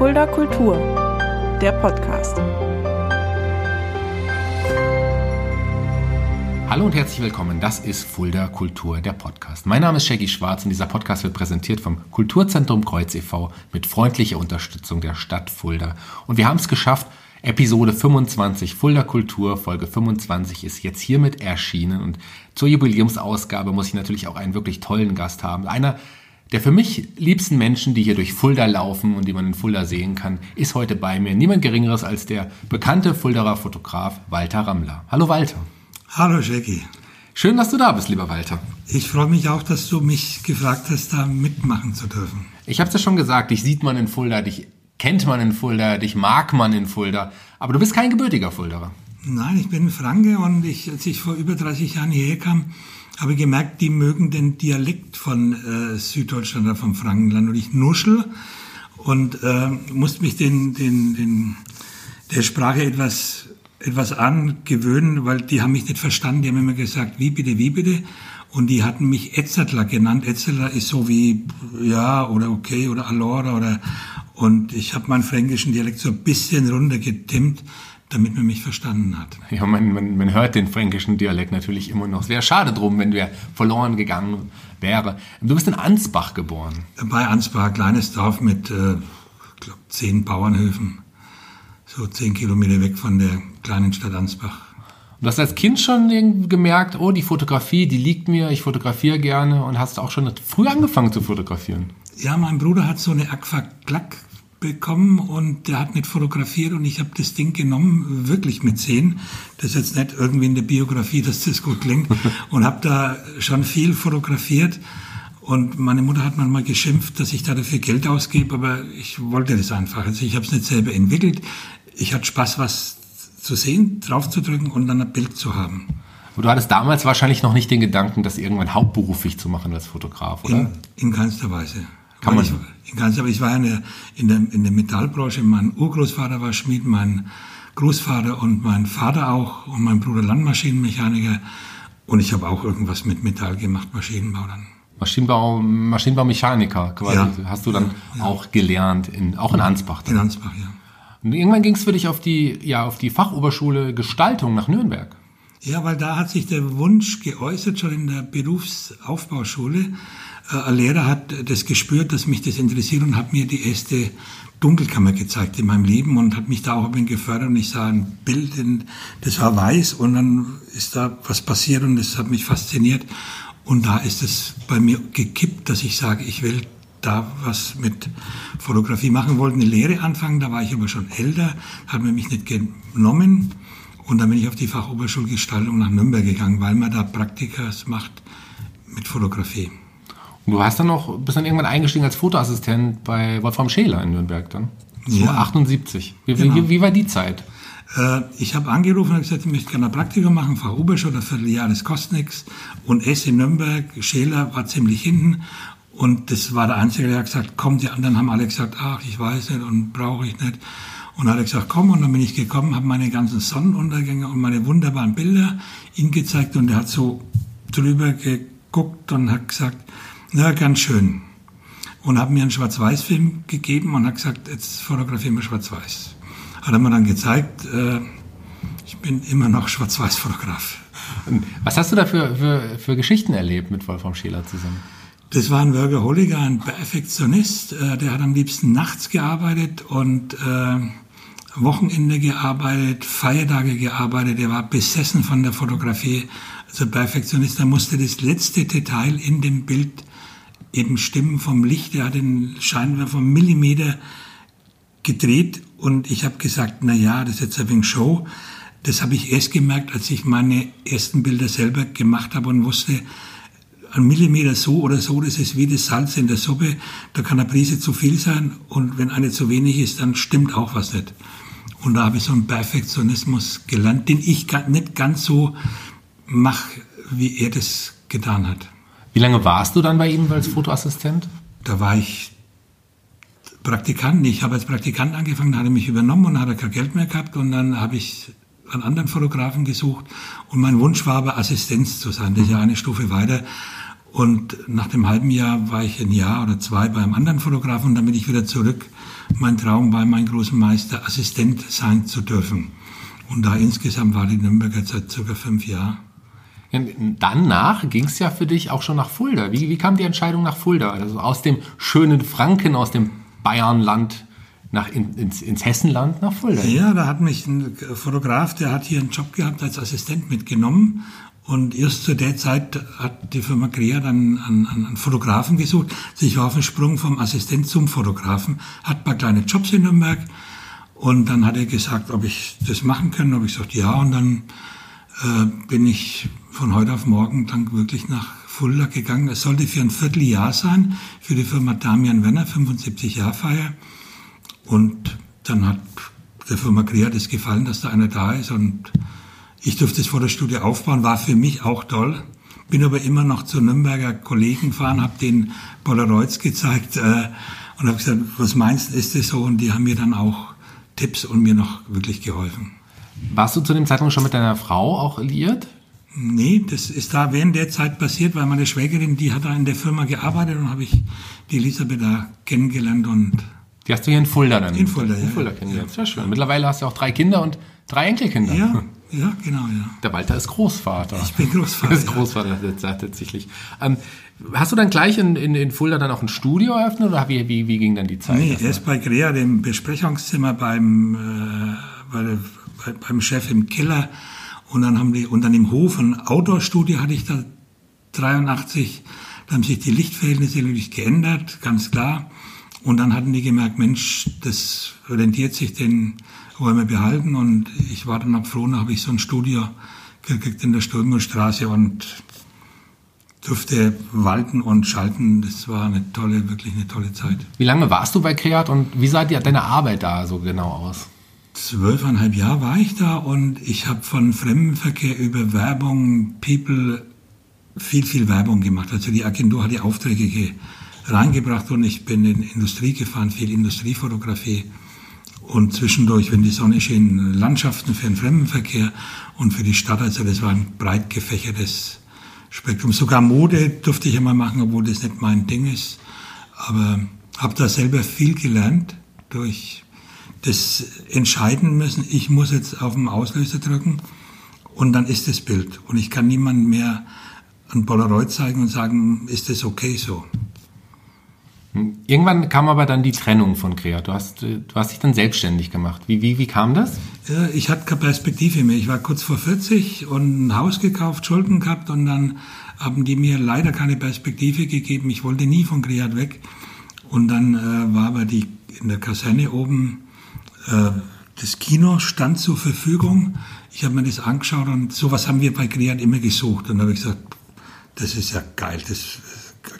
Fulda Kultur, der Podcast. Hallo und herzlich willkommen. Das ist Fulda Kultur, der Podcast. Mein Name ist Shaggy Schwarz und dieser Podcast wird präsentiert vom Kulturzentrum Kreuz e.V. mit freundlicher Unterstützung der Stadt Fulda. Und wir haben es geschafft, Episode 25 Fulda Kultur, Folge 25 ist jetzt hiermit erschienen und zur Jubiläumsausgabe muss ich natürlich auch einen wirklich tollen Gast haben. Einer der für mich liebsten Menschen, die hier durch Fulda laufen und die man in Fulda sehen kann, ist heute bei mir niemand Geringeres als der bekannte Fuldaer Fotograf Walter Rammler. Hallo Walter. Hallo Jackie. Schön, dass du da bist, lieber Walter. Ich freue mich auch, dass du mich gefragt hast, da mitmachen zu dürfen. Ich habe es ja schon gesagt, dich sieht man in Fulda, dich kennt man in Fulda, dich mag man in Fulda, aber du bist kein gebürtiger Fuldaer. Nein, ich bin Franke und ich, als ich vor über 30 Jahren hierher kam, habe gemerkt, die mögen den Dialekt von äh, Süddeutschland oder vom Frankenland und ich nuschel und äh, musste mich den, den, den, der Sprache etwas, etwas angewöhnen, weil die haben mich nicht verstanden. Die haben immer gesagt, wie bitte, wie bitte. Und die hatten mich Etzertler genannt. Etzertler ist so wie ja oder okay oder Alora oder und ich habe meinen fränkischen Dialekt so ein bisschen runtergetimmt, damit man mich verstanden hat. Ja, man, man, man hört den fränkischen Dialekt natürlich immer noch. Es wäre schade drum, wenn der verloren gegangen wäre. Du bist in Ansbach geboren. Bei Ansbach, ein kleines Dorf mit, äh, ich glaube, zehn Bauernhöfen. So zehn Kilometer weg von der kleinen Stadt Ansbach. Du hast als Kind schon gemerkt, oh, die Fotografie, die liegt mir, ich fotografiere gerne und hast auch schon früh angefangen zu fotografieren. Ja, mein Bruder hat so eine Aqua Glack bekommen und der hat nicht fotografiert und ich habe das Ding genommen, wirklich mit zehn. Das ist jetzt nicht irgendwie in der Biografie, dass das gut klingt. Und habe da schon viel fotografiert. Und meine Mutter hat manchmal geschimpft, dass ich da dafür Geld ausgebe, aber ich wollte das einfach. Also ich habe es nicht selber entwickelt. Ich hatte Spaß, was zu sehen, draufzudrücken und dann ein Bild zu haben. Und du hattest damals wahrscheinlich noch nicht den Gedanken, das irgendwann hauptberuflich zu machen als Fotograf, oder? In, in keinster Weise. Kann man. Ich, keinster Weise. Ich war in der, in, der, in der Metallbranche. Mein Urgroßvater war Schmied, mein Großvater und mein Vater auch und mein Bruder Landmaschinenmechaniker. Und ich habe auch irgendwas mit Metall gemacht, Maschinenbau dann. Maschinenbau, Maschinenbaumechaniker quasi. Ja. Hast du dann ja. auch gelernt, in, auch in Ansbach. Dann. In Ansbach, ja. Und irgendwann ging es für dich auf die, ja, auf die Fachoberschule Gestaltung nach Nürnberg. Ja, weil da hat sich der Wunsch geäußert, schon in der Berufsaufbauschule. Äh, ein Lehrer hat das gespürt, dass mich das interessiert und hat mir die erste Dunkelkammer gezeigt in meinem Leben und hat mich da auch ein bisschen gefördert und ich sah ein Bild, das war weiß und dann ist da was passiert und das hat mich fasziniert und da ist es bei mir gekippt, dass ich sage, ich will da was mit Fotografie machen, wollte eine Lehre anfangen, da war ich aber schon älter, hat man mich nicht genommen und dann bin ich auf die Fachoberschulgestaltung nach Nürnberg gegangen, weil man da Praktikas macht mit Fotografie. Du hast dann noch, bist dann irgendwann eingestiegen als Fotoassistent bei Wolfram Scheler in Nürnberg dann? Ja. 78. Wie, genau. wie, wie war die Zeit? Äh, ich habe angerufen und gesagt, ich möchte gerne ein Praktikum machen, Fachoberschule, ein Vierteljahr, das kostet nichts. Und S in Nürnberg, Scheler war ziemlich hinten. Und das war der Einzige, der hat gesagt, komm, die anderen haben alle gesagt, ach, ich weiß nicht und brauche ich nicht. Und dann hat er gesagt, komm, und dann bin ich gekommen, habe meine ganzen Sonnenuntergänge und meine wunderbaren Bilder ihm gezeigt und er hat so drüber geguckt und hat gesagt, ja, ganz schön. Und hat mir einen Schwarz-Weiß-Film gegeben und hat gesagt, jetzt fotografieren wir Schwarz-Weiß. Hat er mir dann gezeigt, äh, ich bin immer noch Schwarz-Weiß-Fotograf. Was hast du da für, für, für Geschichten erlebt mit Wolfram Scheler zusammen? Das war ein Workaholiker, ein Perfektionist. Äh, der hat am liebsten nachts gearbeitet und äh, Wochenende gearbeitet, Feiertage gearbeitet. Er war besessen von der Fotografie. Also Perfektionist, er musste das letzte Detail in dem Bild eben stimmen vom Licht. Er hat den Scheinwerfer vom Millimeter gedreht und ich habe gesagt, na ja, das ist jetzt ein wenig Show. Das habe ich erst gemerkt, als ich meine ersten Bilder selber gemacht habe und wusste, ein Millimeter so oder so, das ist wie das Salz in der Suppe. Da kann eine Prise zu viel sein und wenn eine zu wenig ist, dann stimmt auch was nicht. Und da habe ich so einen Perfektionismus gelernt, den ich nicht ganz so mache, wie er das getan hat. Wie lange warst du dann bei ihm als Fotoassistent? Da war ich Praktikant. Ich habe als Praktikant angefangen, hat er mich übernommen und hat er kein Geld mehr gehabt und dann habe ich einen anderen Fotografen gesucht und mein Wunsch war aber Assistenz zu sein. Das ist ja eine Stufe weiter. Und nach dem halben Jahr war ich ein Jahr oder zwei bei einem anderen Fotografen und dann bin ich wieder zurück. Mein Traum war, mein großen Meister Assistent sein zu dürfen. Und da insgesamt war die Nürnberger seit circa fünf Jahren. Danach ging es ja für dich auch schon nach Fulda. Wie, wie kam die Entscheidung nach Fulda? Also aus dem schönen Franken, aus dem Bayernland nach, in, ins, ins Hessenland nach Fulda. Ja, da hat mich ein Fotograf, der hat hier einen Job gehabt als Assistent mitgenommen. Und erst zu der Zeit hat die Firma Crea dann einen, einen Fotografen gesucht. Also ich war auf dem Sprung vom Assistent zum Fotografen, hat ein paar kleine Jobs in Nürnberg. Und dann hat er gesagt, ob ich das machen kann. Ob ich gesagt, ja. Und dann äh, bin ich von heute auf morgen dann wirklich nach Fulda gegangen. Es sollte für ein Vierteljahr sein, für die Firma Damian Werner, 75 Jahr Feier. Und dann hat der Firma Crea das gefallen, dass da einer da ist und ich durfte das Fotostudio aufbauen, war für mich auch toll. Bin aber immer noch zu Nürnberger Kollegen gefahren, habe den Polaroids gezeigt äh, und habe gesagt, was meinst du, ist das so? Und die haben mir dann auch Tipps und mir noch wirklich geholfen. Warst du zu dem Zeitpunkt schon mit deiner Frau auch liiert? Nee, das ist da während der Zeit passiert, weil meine Schwägerin, die hat da in der Firma gearbeitet und habe ich die Elisabeth da kennengelernt und die hast du hier in Fulda dann? In Fulda, ja. In Fulda kennengelernt. Sehr schön. Mittlerweile hast du auch drei Kinder und drei Enkelkinder. Ja, ja, genau, ja. Der Walter ist Großvater. Ich bin Großvater. ist Großvater ja. tatsächlich. Ähm, hast du dann gleich in, in, in Fulda dann auch ein Studio eröffnet oder wie, wie, wie ging dann die Zeit? Nee, erst bei Grea, dem Besprechungszimmer beim, äh, bei der, bei, beim Chef im Keller und dann haben die, und dann im Hof ein Outdoor-Studio hatte ich da 83. Da haben sich die Lichtverhältnisse natürlich geändert, ganz klar. Und dann hatten die gemerkt, Mensch, das rentiert sich, den wollen behalten. Und ich war dann auch froh, da habe ich so ein Studio gekriegt in der Stürmerstraße und durfte walten und schalten. Das war eine tolle, wirklich eine tolle Zeit. Wie lange warst du bei Kreat und wie sah die, deine Arbeit da so genau aus? Zwölfeinhalb Jahre war ich da und ich habe von Fremdenverkehr über Werbung, People, viel, viel Werbung gemacht. Also die Agentur hat die Aufträge reingebracht und ich bin in Industrie gefahren, viel Industriefotografie und zwischendurch, wenn die Sonne schien, Landschaften für den Fremdenverkehr und für die Stadt. Also das war ein breit gefächertes Spektrum. Sogar Mode durfte ich einmal machen, obwohl das nicht mein Ding ist. Aber habe da selber viel gelernt durch das Entscheiden müssen. Ich muss jetzt auf den Auslöser drücken und dann ist das Bild. Und ich kann niemandem mehr ein Polaroid zeigen und sagen, ist das okay so? Irgendwann kam aber dann die Trennung von Crea. Du hast, du hast dich dann selbstständig gemacht. Wie, wie, wie kam das? Ich hatte keine Perspektive mehr. Ich war kurz vor 40 und ein Haus gekauft, Schulden gehabt und dann haben die mir leider keine Perspektive gegeben. Ich wollte nie von Creat weg. Und dann äh, war aber die in der Kaserne oben äh, das Kino stand zur Verfügung. Ich habe mir das angeschaut und sowas haben wir bei Creat immer gesucht. Und da habe ich gesagt, das ist ja geil, das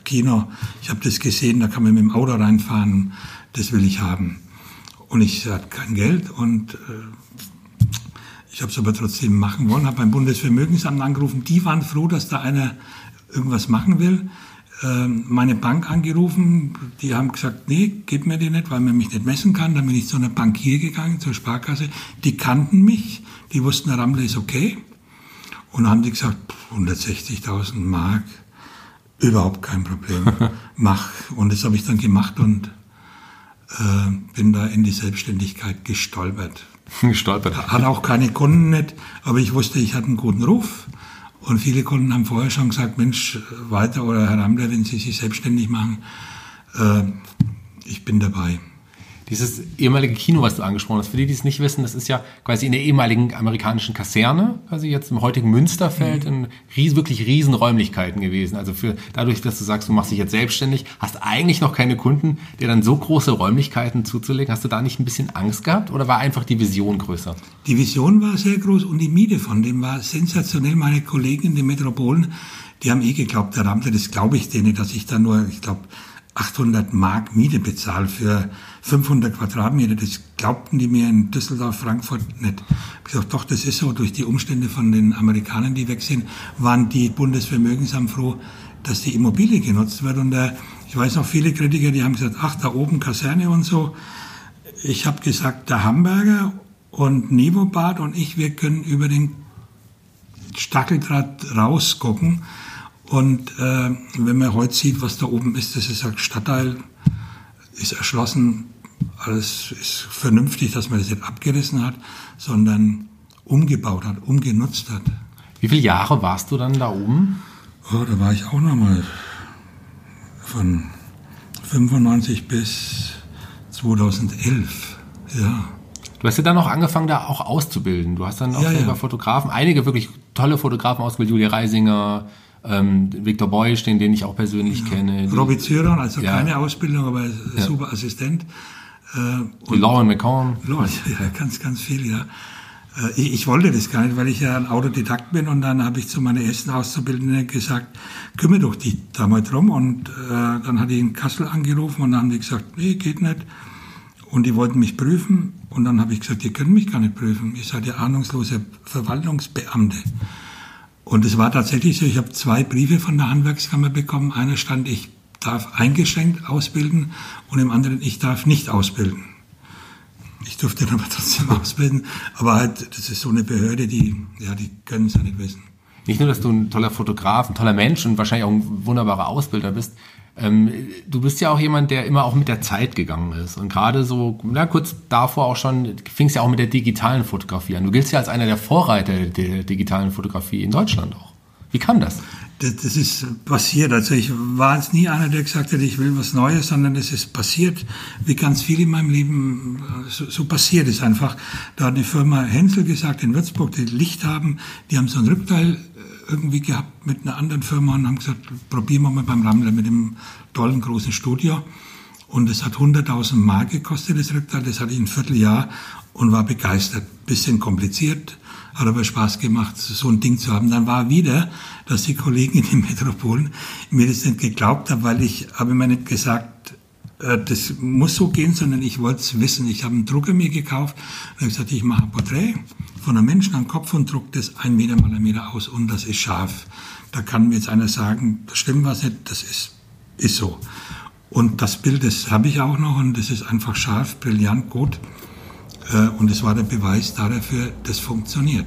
Kino, ich habe das gesehen, da kann man mit dem Auto reinfahren, das will ich haben. Und ich hatte kein Geld und äh, ich habe es aber trotzdem machen wollen, habe beim Bundesvermögensamt angerufen, die waren froh, dass da einer irgendwas machen will. Äh, meine Bank angerufen, die haben gesagt, nee, gib mir die nicht, weil man mich nicht messen kann. Dann bin ich zu einer Bank hier gegangen, zur Sparkasse. Die kannten mich, die wussten, der Rammler ist okay. Und haben die gesagt, 160.000 Mark, Überhaupt kein Problem. Mach. Und das habe ich dann gemacht und äh, bin da in die Selbstständigkeit gestolpert. gestolpert. Hat auch keine Kunden nicht, aber ich wusste, ich hatte einen guten Ruf. Und viele Kunden haben vorher schon gesagt, Mensch, weiter oder Herr Ramler, wenn Sie sich selbstständig machen, äh, ich bin dabei. Dieses ehemalige Kino, was du angesprochen hast, für die, die es nicht wissen, das ist ja quasi in der ehemaligen amerikanischen Kaserne, quasi jetzt im heutigen Münsterfeld, mhm. in ries, wirklich riesen Räumlichkeiten gewesen. Also für, dadurch, dass du sagst, du machst dich jetzt selbstständig, hast eigentlich noch keine Kunden, dir dann so große Räumlichkeiten zuzulegen. Hast du da nicht ein bisschen Angst gehabt oder war einfach die Vision größer? Die Vision war sehr groß und die Miete von dem war sensationell. Meine Kollegen in den Metropolen, die haben eh geglaubt, der Ramte, das glaube ich denen, dass ich da nur, ich glaube, 800 Mark Miete bezahle für 500 Quadratmeter. Das glaubten die mir in Düsseldorf, Frankfurt nicht. Ich gesagt, doch, das ist so. Durch die Umstände von den Amerikanern, die weg sind, waren die Bundesvermögensamt froh, dass die Immobilie genutzt wird. Und äh, ich weiß noch viele Kritiker, die haben gesagt, ach, da oben Kaserne und so. Ich habe gesagt, der Hamburger und Nivobad und ich, wir können über den Stacheldraht rausgucken Und äh, wenn man heute sieht, was da oben ist, das ist ein Stadtteil, ist erschlossen, alles ist vernünftig, dass man das nicht abgerissen hat, sondern umgebaut hat, umgenutzt hat. Wie viele Jahre warst du dann da oben? Oh, da war ich auch noch mal von 95 bis 2011, ja. Du hast ja dann auch angefangen, da auch auszubilden. Du hast dann auch Ja, selber ja. Fotografen, einige wirklich tolle Fotografen ausgebildet, Julia Reisinger, ähm, Viktor Beusch, den, den ich auch persönlich kenne. Die, Robbie Zyron, also Ja. keine Ausbildung, aber super Assistent. Äh, die Lauren McCorn. Leute, ja, ganz, ganz viel, ja. Äh, Ich, ich wollte das gar nicht, weil ich ja ein Autodidakt bin und dann habe ich zu meiner ersten Auszubildenden gesagt, kümmere doch dich da mal drum und äh, dann hatte ich in Kassel angerufen und dann haben die gesagt, nee, geht nicht. Und die wollten mich prüfen und dann habe ich gesagt, ihr könnt mich gar nicht prüfen, ihr seid ja ahnungslose Verwaltungsbeamte. Und es war tatsächlich so, ich habe zwei Briefe von der Handwerkskammer bekommen. Einer stand, ich darf eingeschränkt ausbilden und im anderen, ich darf nicht ausbilden. Ich durfte dann aber trotzdem ausbilden. Aber halt, das ist so eine Behörde, die, ja, die können es ja nicht wissen. Nicht nur, dass du ein toller Fotograf, ein toller Mensch und wahrscheinlich auch ein wunderbarer Ausbilder bist. Ähm, du bist ja auch jemand, der immer auch mit der Zeit gegangen ist. Und gerade so, na, kurz davor auch schon, fing es ja auch mit der digitalen Fotografie an. Du giltst ja als einer der Vorreiter der digitalen Fotografie in Deutschland auch. Wie kam das? Das, das ist passiert. Also ich war jetzt nie einer, der gesagt hat, ich will was Neues, sondern es ist passiert, wie ganz viel in meinem Leben äh, so, so passiert ist einfach. Da hat die Firma Hensel gesagt in Würzburg, die Licht haben, die haben so ein Rückteil irgendwie gehabt mit einer anderen Firma und haben gesagt, probieren wir mal beim Rammler mit dem tollen großen Studio. Und es hat 100.000 Mark gekostet, das Rückteil. Das hatte ich ein Vierteljahr und war begeistert. Bisschen kompliziert, hat aber Spaß gemacht, so ein Ding zu haben. Dann war wieder, dass die Kollegen in den Metropolen mir das nicht geglaubt haben, weil ich habe mir nicht gesagt, das muss so gehen, sondern ich wollte es wissen. Ich habe einen Drucker mir gekauft und habe gesagt, ich mache ein Porträt von einem Menschen am Kopf und druck das ein Meter mal ein Meter aus und das ist scharf. Da kann mir jetzt einer sagen, da stimmt was nicht, das ist, ist so. Und das Bild, das habe ich auch noch und das ist einfach scharf, brillant, gut. Äh, Und es war der Beweis dafür, das funktioniert.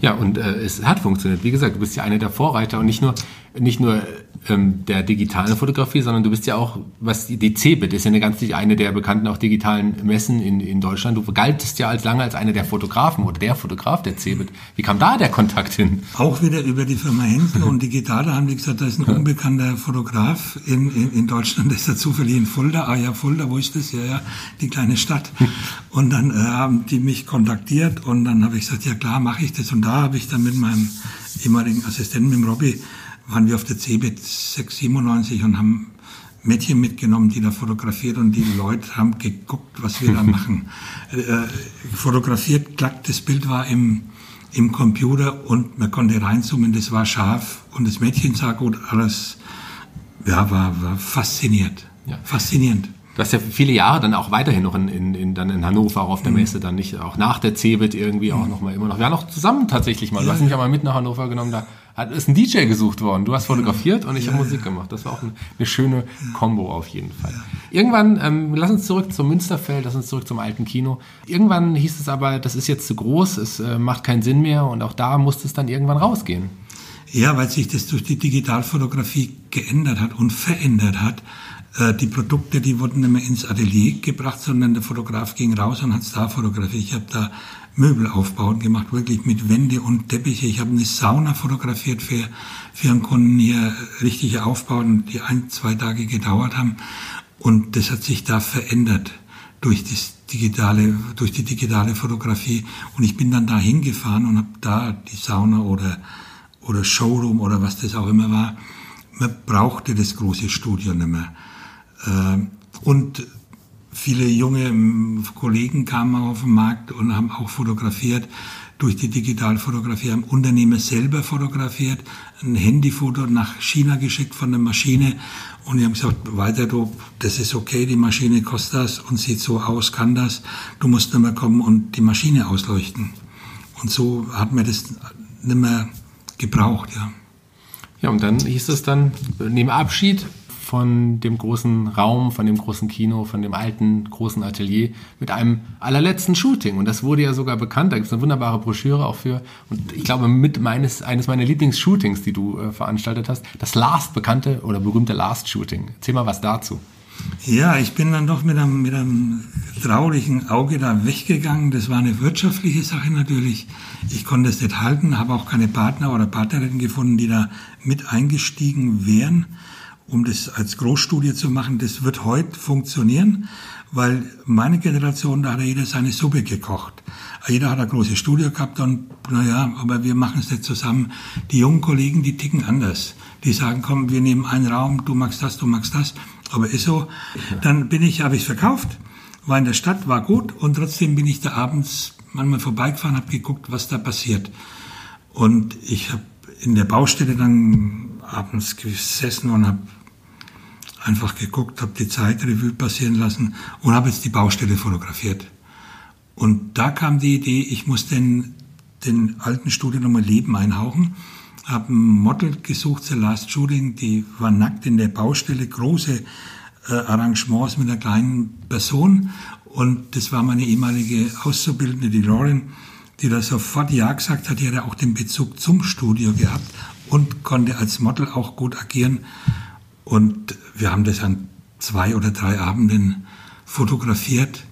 Ja, und äh, es hat funktioniert. Wie gesagt, du bist ja einer der Vorreiter und nicht nur, nicht nur ähm, der digitalen Fotografie, sondern du bist ja auch, was die, die CeBIT ist ja eine ganz eine der bekannten auch digitalen Messen in, in Deutschland. Du galtest ja als lange als einer der Fotografen oder der Fotograf der CeBIT. Wie kam da der Kontakt hin? Auch wieder über die Firma Hensel und Digitale haben die gesagt, da ist ein unbekannter Fotograf in, in, in Deutschland, das ist ja zufällig in Fulda. Ah ja, Fulda, wo ist das? Ja, ja, die kleine Stadt. Und dann äh, haben die mich kontaktiert und dann habe ich gesagt, ja klar, mache ich das. Und da habe ich dann mit meinem ehemaligen Assistenten, mit dem Robby, waren wir auf der CeBIT 697 und haben Mädchen mitgenommen, die da fotografiert und die Leute haben geguckt, was wir da machen. Äh, fotografiert, klack, das Bild war im, im Computer und man konnte reinzoomen, das war scharf und das Mädchen sah gut, alles, ja, war, war fasziniert. Ja. Faszinierend. Du hast ja viele Jahre dann auch weiterhin noch in, in, in, dann in Hannover auch auf Mhm. der Messe, dann nicht, auch nach der CeBIT irgendwie auch noch mal immer noch. Wir waren auch zusammen tatsächlich mal. Du hast mich auch mal mit nach Hannover genommen, da hat, ist ein DJ gesucht worden. Du hast fotografiert und ich habe Musik gemacht. Das war auch eine, eine schöne Kombo auf jeden Fall. Irgendwann, ähm, lass uns zurück zum Münsterfeld, lass uns zurück zum alten Kino. Irgendwann hieß es aber, das ist jetzt zu groß, es äh, macht keinen Sinn mehr und auch da musste es dann irgendwann rausgehen. Ja, weil sich das durch die Digitalfotografie geändert hat und verändert hat. Äh, Die Produkte, die wurden nicht mehr ins Atelier gebracht, sondern der Fotograf ging raus und hat da fotografiert. Ich habe da Möbelaufbauten gemacht, wirklich mit Wände und Teppiche. Ich habe eine Sauna fotografiert für, für einen Kunden hier, richtige Aufbauten, die ein, zwei Tage gedauert haben. Und das hat sich da verändert durch das digitale, durch die digitale Fotografie. Und ich bin dann da hingefahren und habe da die Sauna oder, oder Showroom oder was das auch immer war. Man brauchte das große Studio nicht mehr. Ähm, Und viele junge Kollegen kamen auf den Markt und haben auch fotografiert. Durch die Digitalfotografie haben Unternehmer selber fotografiert, ein Handyfoto nach China geschickt von der Maschine und die haben gesagt, weiter du, das ist okay, die Maschine kostet das und sieht so aus, kann das, du musst nicht mehr kommen und die Maschine ausleuchten. Und so hat man das nicht mehr gebraucht, ja. Ja, und dann hieß es dann, neben Abschied von dem großen Raum, von dem großen Kino, von dem alten großen Atelier mit einem allerletzten Shooting. Und das wurde ja sogar bekannt. Da gibt es eine wunderbare Broschüre auch für. Und ich glaube, mit meines, eines meiner Lieblingsshootings, die du äh, veranstaltet hast, das Last bekannte oder berühmte Last Shooting. Erzähl mal was dazu. Ja, ich bin dann doch mit einem, mit einem traulichen Auge da weggegangen. Das war eine wirtschaftliche Sache natürlich. Ich konnte es nicht halten, habe auch keine Partner oder Partnerinnen gefunden, die da mit eingestiegen wären, um das als Großstudie zu machen. Das wird heute funktionieren, weil meine Generation, da hat jeder seine Suppe gekocht. Jeder hat eine große Studie gehabt und naja, aber wir machen es nicht zusammen. Die jungen Kollegen, die ticken anders. Die sagen, komm, wir nehmen einen Raum, du magst das, du magst das aber ist so. Dann bin ich, habe ich verkauft, war in der Stadt, war gut und trotzdem bin ich da abends manchmal vorbeigefahren, habe geguckt, was da passiert. Und ich habe in der Baustelle dann abends gesessen und habe einfach geguckt, habe die Zeitrevue passieren lassen und habe jetzt die Baustelle fotografiert. Und da kam die Idee, ich muss den, den alten Studio nochmal Leben einhauchen. Habe ein Model gesucht zur Last Shooting, die war nackt in der Baustelle, große äh, Arrangements mit einer kleinen Person. Und das war meine ehemalige Auszubildende, die Lauren, die da sofort Ja gesagt hat, die hatte auch den Bezug zum Studio gehabt und konnte als Model auch gut agieren und wir haben das an zwei oder drei Abenden fotografiert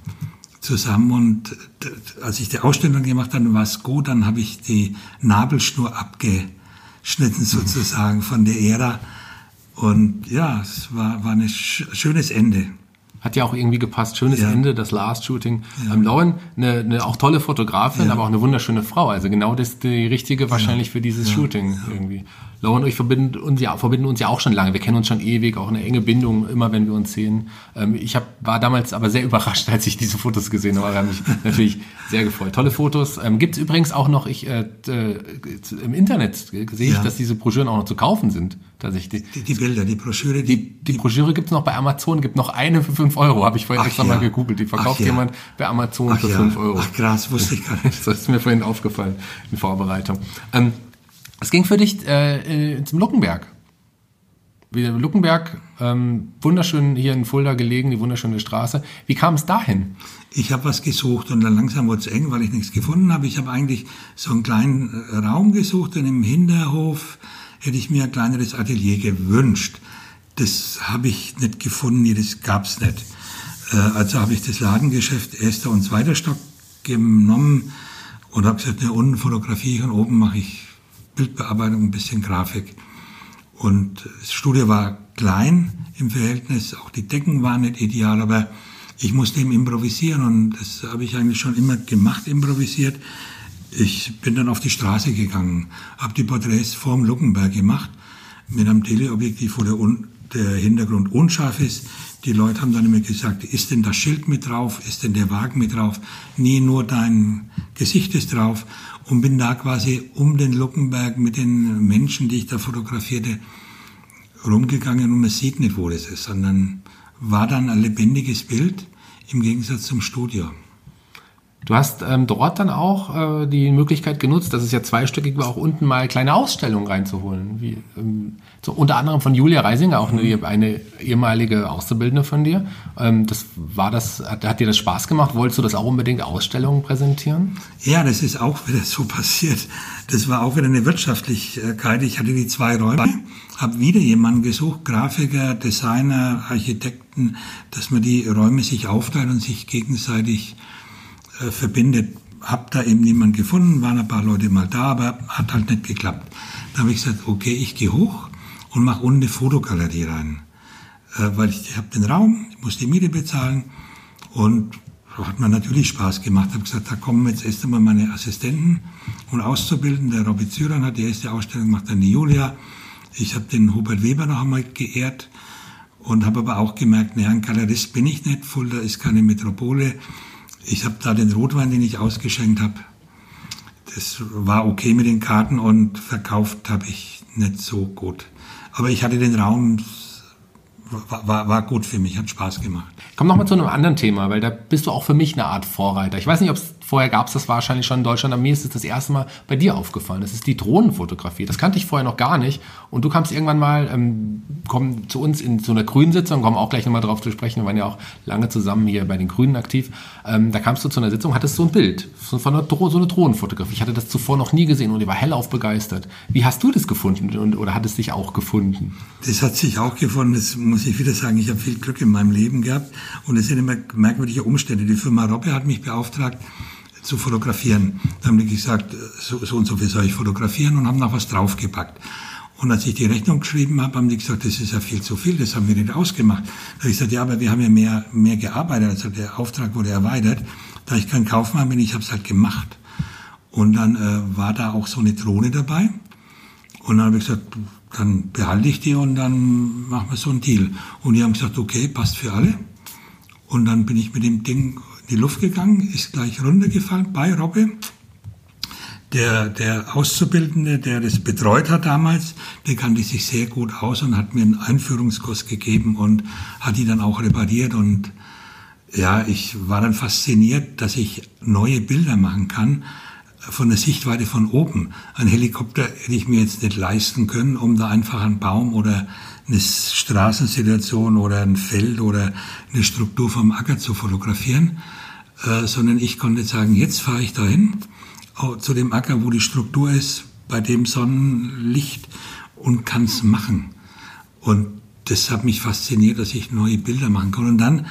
zusammen und als ich die Ausstellung gemacht habe, war es gut, dann habe ich die Nabelschnur abge Schnitten sozusagen von der Ära. Und ja, es war, war ein schönes Ende. Hat ja auch irgendwie gepasst. Schönes ja. Ende, das Last Shooting. Ja. Ähm, Lauren, eine, eine auch tolle Fotografin, ja. aber auch eine wunderschöne Frau. Also genau das die richtige wahrscheinlich für dieses Shooting irgendwie. Lauren und ich verbinden uns, ja, verbinden uns ja auch schon lange. Wir kennen uns schon ewig, auch eine enge Bindung, immer wenn wir uns sehen. Ähm, ich hab, war damals aber sehr überrascht, als ich diese Fotos gesehen habe. Ich habe mich natürlich sehr gefreut. Tolle Fotos. Ähm, Gibt es übrigens auch noch, ich äh, äh, im Internet sehe ich, ja. dass diese Broschüren auch noch zu kaufen sind. Tatsächlich. Die, die Bilder, die Broschüre. Die, die, die Broschüre gibt es noch bei Amazon, gibt noch eine für 5 Euro, habe ich vorhin Ach, extra ja. mal gegoogelt. Die verkauft ja. jemand bei Amazon Ach, für 5 Euro. Ach krass, wusste ich gar nicht. das ist mir vorhin aufgefallen in Vorbereitung. Ähm, es ging für dich äh, äh, zum Luckenberg. Wieder Luckenberg, ähm, wunderschön hier in Fulda gelegen, die wunderschöne Straße. Wie kam es dahin? Ich habe was gesucht und dann langsam wurde es eng, weil ich nichts gefunden habe. Ich habe eigentlich so einen kleinen äh, Raum gesucht und im Hinterhof hätte ich mir ein kleineres Atelier gewünscht. Das habe ich nicht gefunden, das gab es nicht. Äh, also habe ich das Ladengeschäft erster und zweiter Stock genommen und habe gesagt, ne, unten fotografiere ich und oben mache ich Bildbearbeitung, ein bisschen Grafik. Und das Studio war klein im Verhältnis, auch die Decken waren nicht ideal, aber ich musste eben improvisieren und das habe ich eigentlich schon immer gemacht, improvisiert. Ich bin dann auf die Straße gegangen, habe die Porträts vorm Luckenberg gemacht mit einem Teleobjektiv, wo der, der Hintergrund unscharf ist. Die Leute haben dann immer gesagt, ist denn das Schild mit drauf, ist denn der Wagen mit drauf? Nie nur dein Gesicht ist drauf und bin da quasi um den Luckenberg mit den Menschen, die ich da fotografierte, rumgegangen und man sieht nicht, wo das ist, sondern war dann ein lebendiges Bild im Gegensatz zum Studio. Du hast ähm, dort dann auch äh, die Möglichkeit genutzt, dass es ja zweistöckig war, auch unten mal kleine Ausstellungen reinzuholen. Wie, ähm, so unter anderem von Julia Reisinger, auch eine, mhm. eine ehemalige Auszubildende von dir. Ähm, das war das, hat, hat, dir das Spaß gemacht? Wolltest du das auch unbedingt Ausstellungen präsentieren? Ja, das ist auch wieder so passiert. Das war auch wieder eine Wirtschaftlichkeit. Ich hatte die zwei Räume, habe wieder jemanden gesucht, Grafiker, Designer, Architekten, dass man die Räume sich aufteilen und sich gegenseitig äh, verbindet. Hab da eben niemand gefunden, waren ein paar Leute mal da, aber hat halt nicht geklappt. Da habe ich gesagt, okay, ich gehe hoch und mache unten eine Fotogalerie rein. Äh, weil ich, ich habe den Raum, ich muss die Miete bezahlen und hat mir natürlich Spaß gemacht. Habe gesagt, da kommen jetzt erst einmal meine Assistenten und Auszubilden. Der Robby Züran hat die erste Ausstellung gemacht, dann die Julia. Ich habe den Hubert Weber noch einmal geehrt und habe aber auch gemerkt, naja, ein Galerist bin ich nicht, Fulda ist keine Metropole. Ich habe da den Rotwein, den ich ausgeschenkt habe, das war okay mit den Karten und verkauft habe ich nicht so gut. Aber ich hatte den Raum war, war, gut für mich, hat Spaß gemacht. Komm noch mal zu einem anderen Thema, weil da bist du auch für mich eine Art Vorreiter. Ich weiß nicht, ob es vorher gab es das wahrscheinlich schon in Deutschland, aber mir ist es das erste Mal bei dir aufgefallen. Das ist die Drohnenfotografie. Das kannte ich vorher noch gar nicht. Und du kamst irgendwann mal, ähm, komm zu uns in so einer Grünen-Sitzung, kommen auch gleich nochmal drauf zu sprechen. Wir waren ja auch lange zusammen hier bei den Grünen aktiv. Ähm, da kamst du zu einer Sitzung, hattest so ein Bild, von einer Dro so eine Drohnenfotografie. Ich hatte das zuvor noch nie gesehen und ich war hellauf begeistert. Wie hast du das gefunden und, oder hat es dich auch gefunden? Das hat sich auch gefunden. Das muss ich wieder sagen. Ich habe viel Glück in meinem Leben gehabt und es sind immer merkwürdige Umstände. Die Firma Robbe hat mich beauftragt, zu fotografieren. Da haben die gesagt, so, so und so viel soll ich fotografieren und haben noch was draufgepackt. Und als ich die Rechnung geschrieben habe, haben die gesagt, das ist ja viel zu viel, das haben wir nicht ausgemacht. Da habe ich gesagt, ja, aber wir haben ja mehr, mehr gearbeitet, also der Auftrag wurde erweitert. Da ich kein Kaufmann bin, ich habe es halt gemacht. Und dann äh, war da auch so eine Drohne dabei. Und dann habe ich gesagt, dann behalte ich die und dann machen wir so einen Deal. Und die haben gesagt, okay, passt für alle. Und dann bin ich mit dem Ding die Luft gegangen, ist gleich runtergefallen bei Robbe. Der, der Auszubildende, der das betreut hat damals, der kannte sich sehr gut aus und hat mir einen Einführungskurs gegeben und hat die dann auch repariert. Und ja, ich war dann fasziniert, dass ich neue Bilder machen kann von der Sichtweite von oben. Ein Helikopter hätte ich mir jetzt nicht leisten können, um da einfach einen Baum oder eine Straßensituation oder ein Feld oder eine Struktur vom Acker zu fotografieren, äh, sondern ich konnte sagen, jetzt fahre ich dahin zu dem Acker, wo die Struktur ist, bei dem Sonnenlicht und kann es machen. Und das hat mich fasziniert, dass ich neue Bilder machen kann. Und dann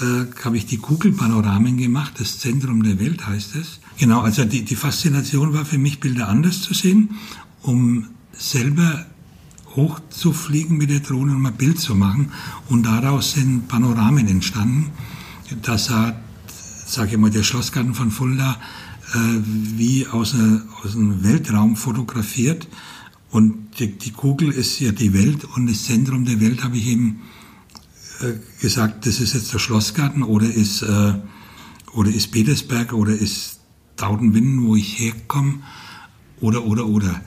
äh, habe ich die Kugelpanoramen gemacht, das Zentrum der Welt heißt es. Genau, also die, die Faszination war für mich, Bilder anders zu sehen, um selber hochzufliegen mit der Drohne und mal Bild zu machen. Und daraus sind Panoramen entstanden. Das hat, sage ich mal, der Schlossgarten von Fulda äh, wie aus, einer, aus einem Weltraum fotografiert. Und die, die, Kugel ist ja die Welt und das Zentrum der Welt habe ich eben äh, gesagt, das ist jetzt der Schlossgarten oder ist, äh, oder ist Petersberg oder ist Taudenwinden, wo ich herkomme oder, oder, oder.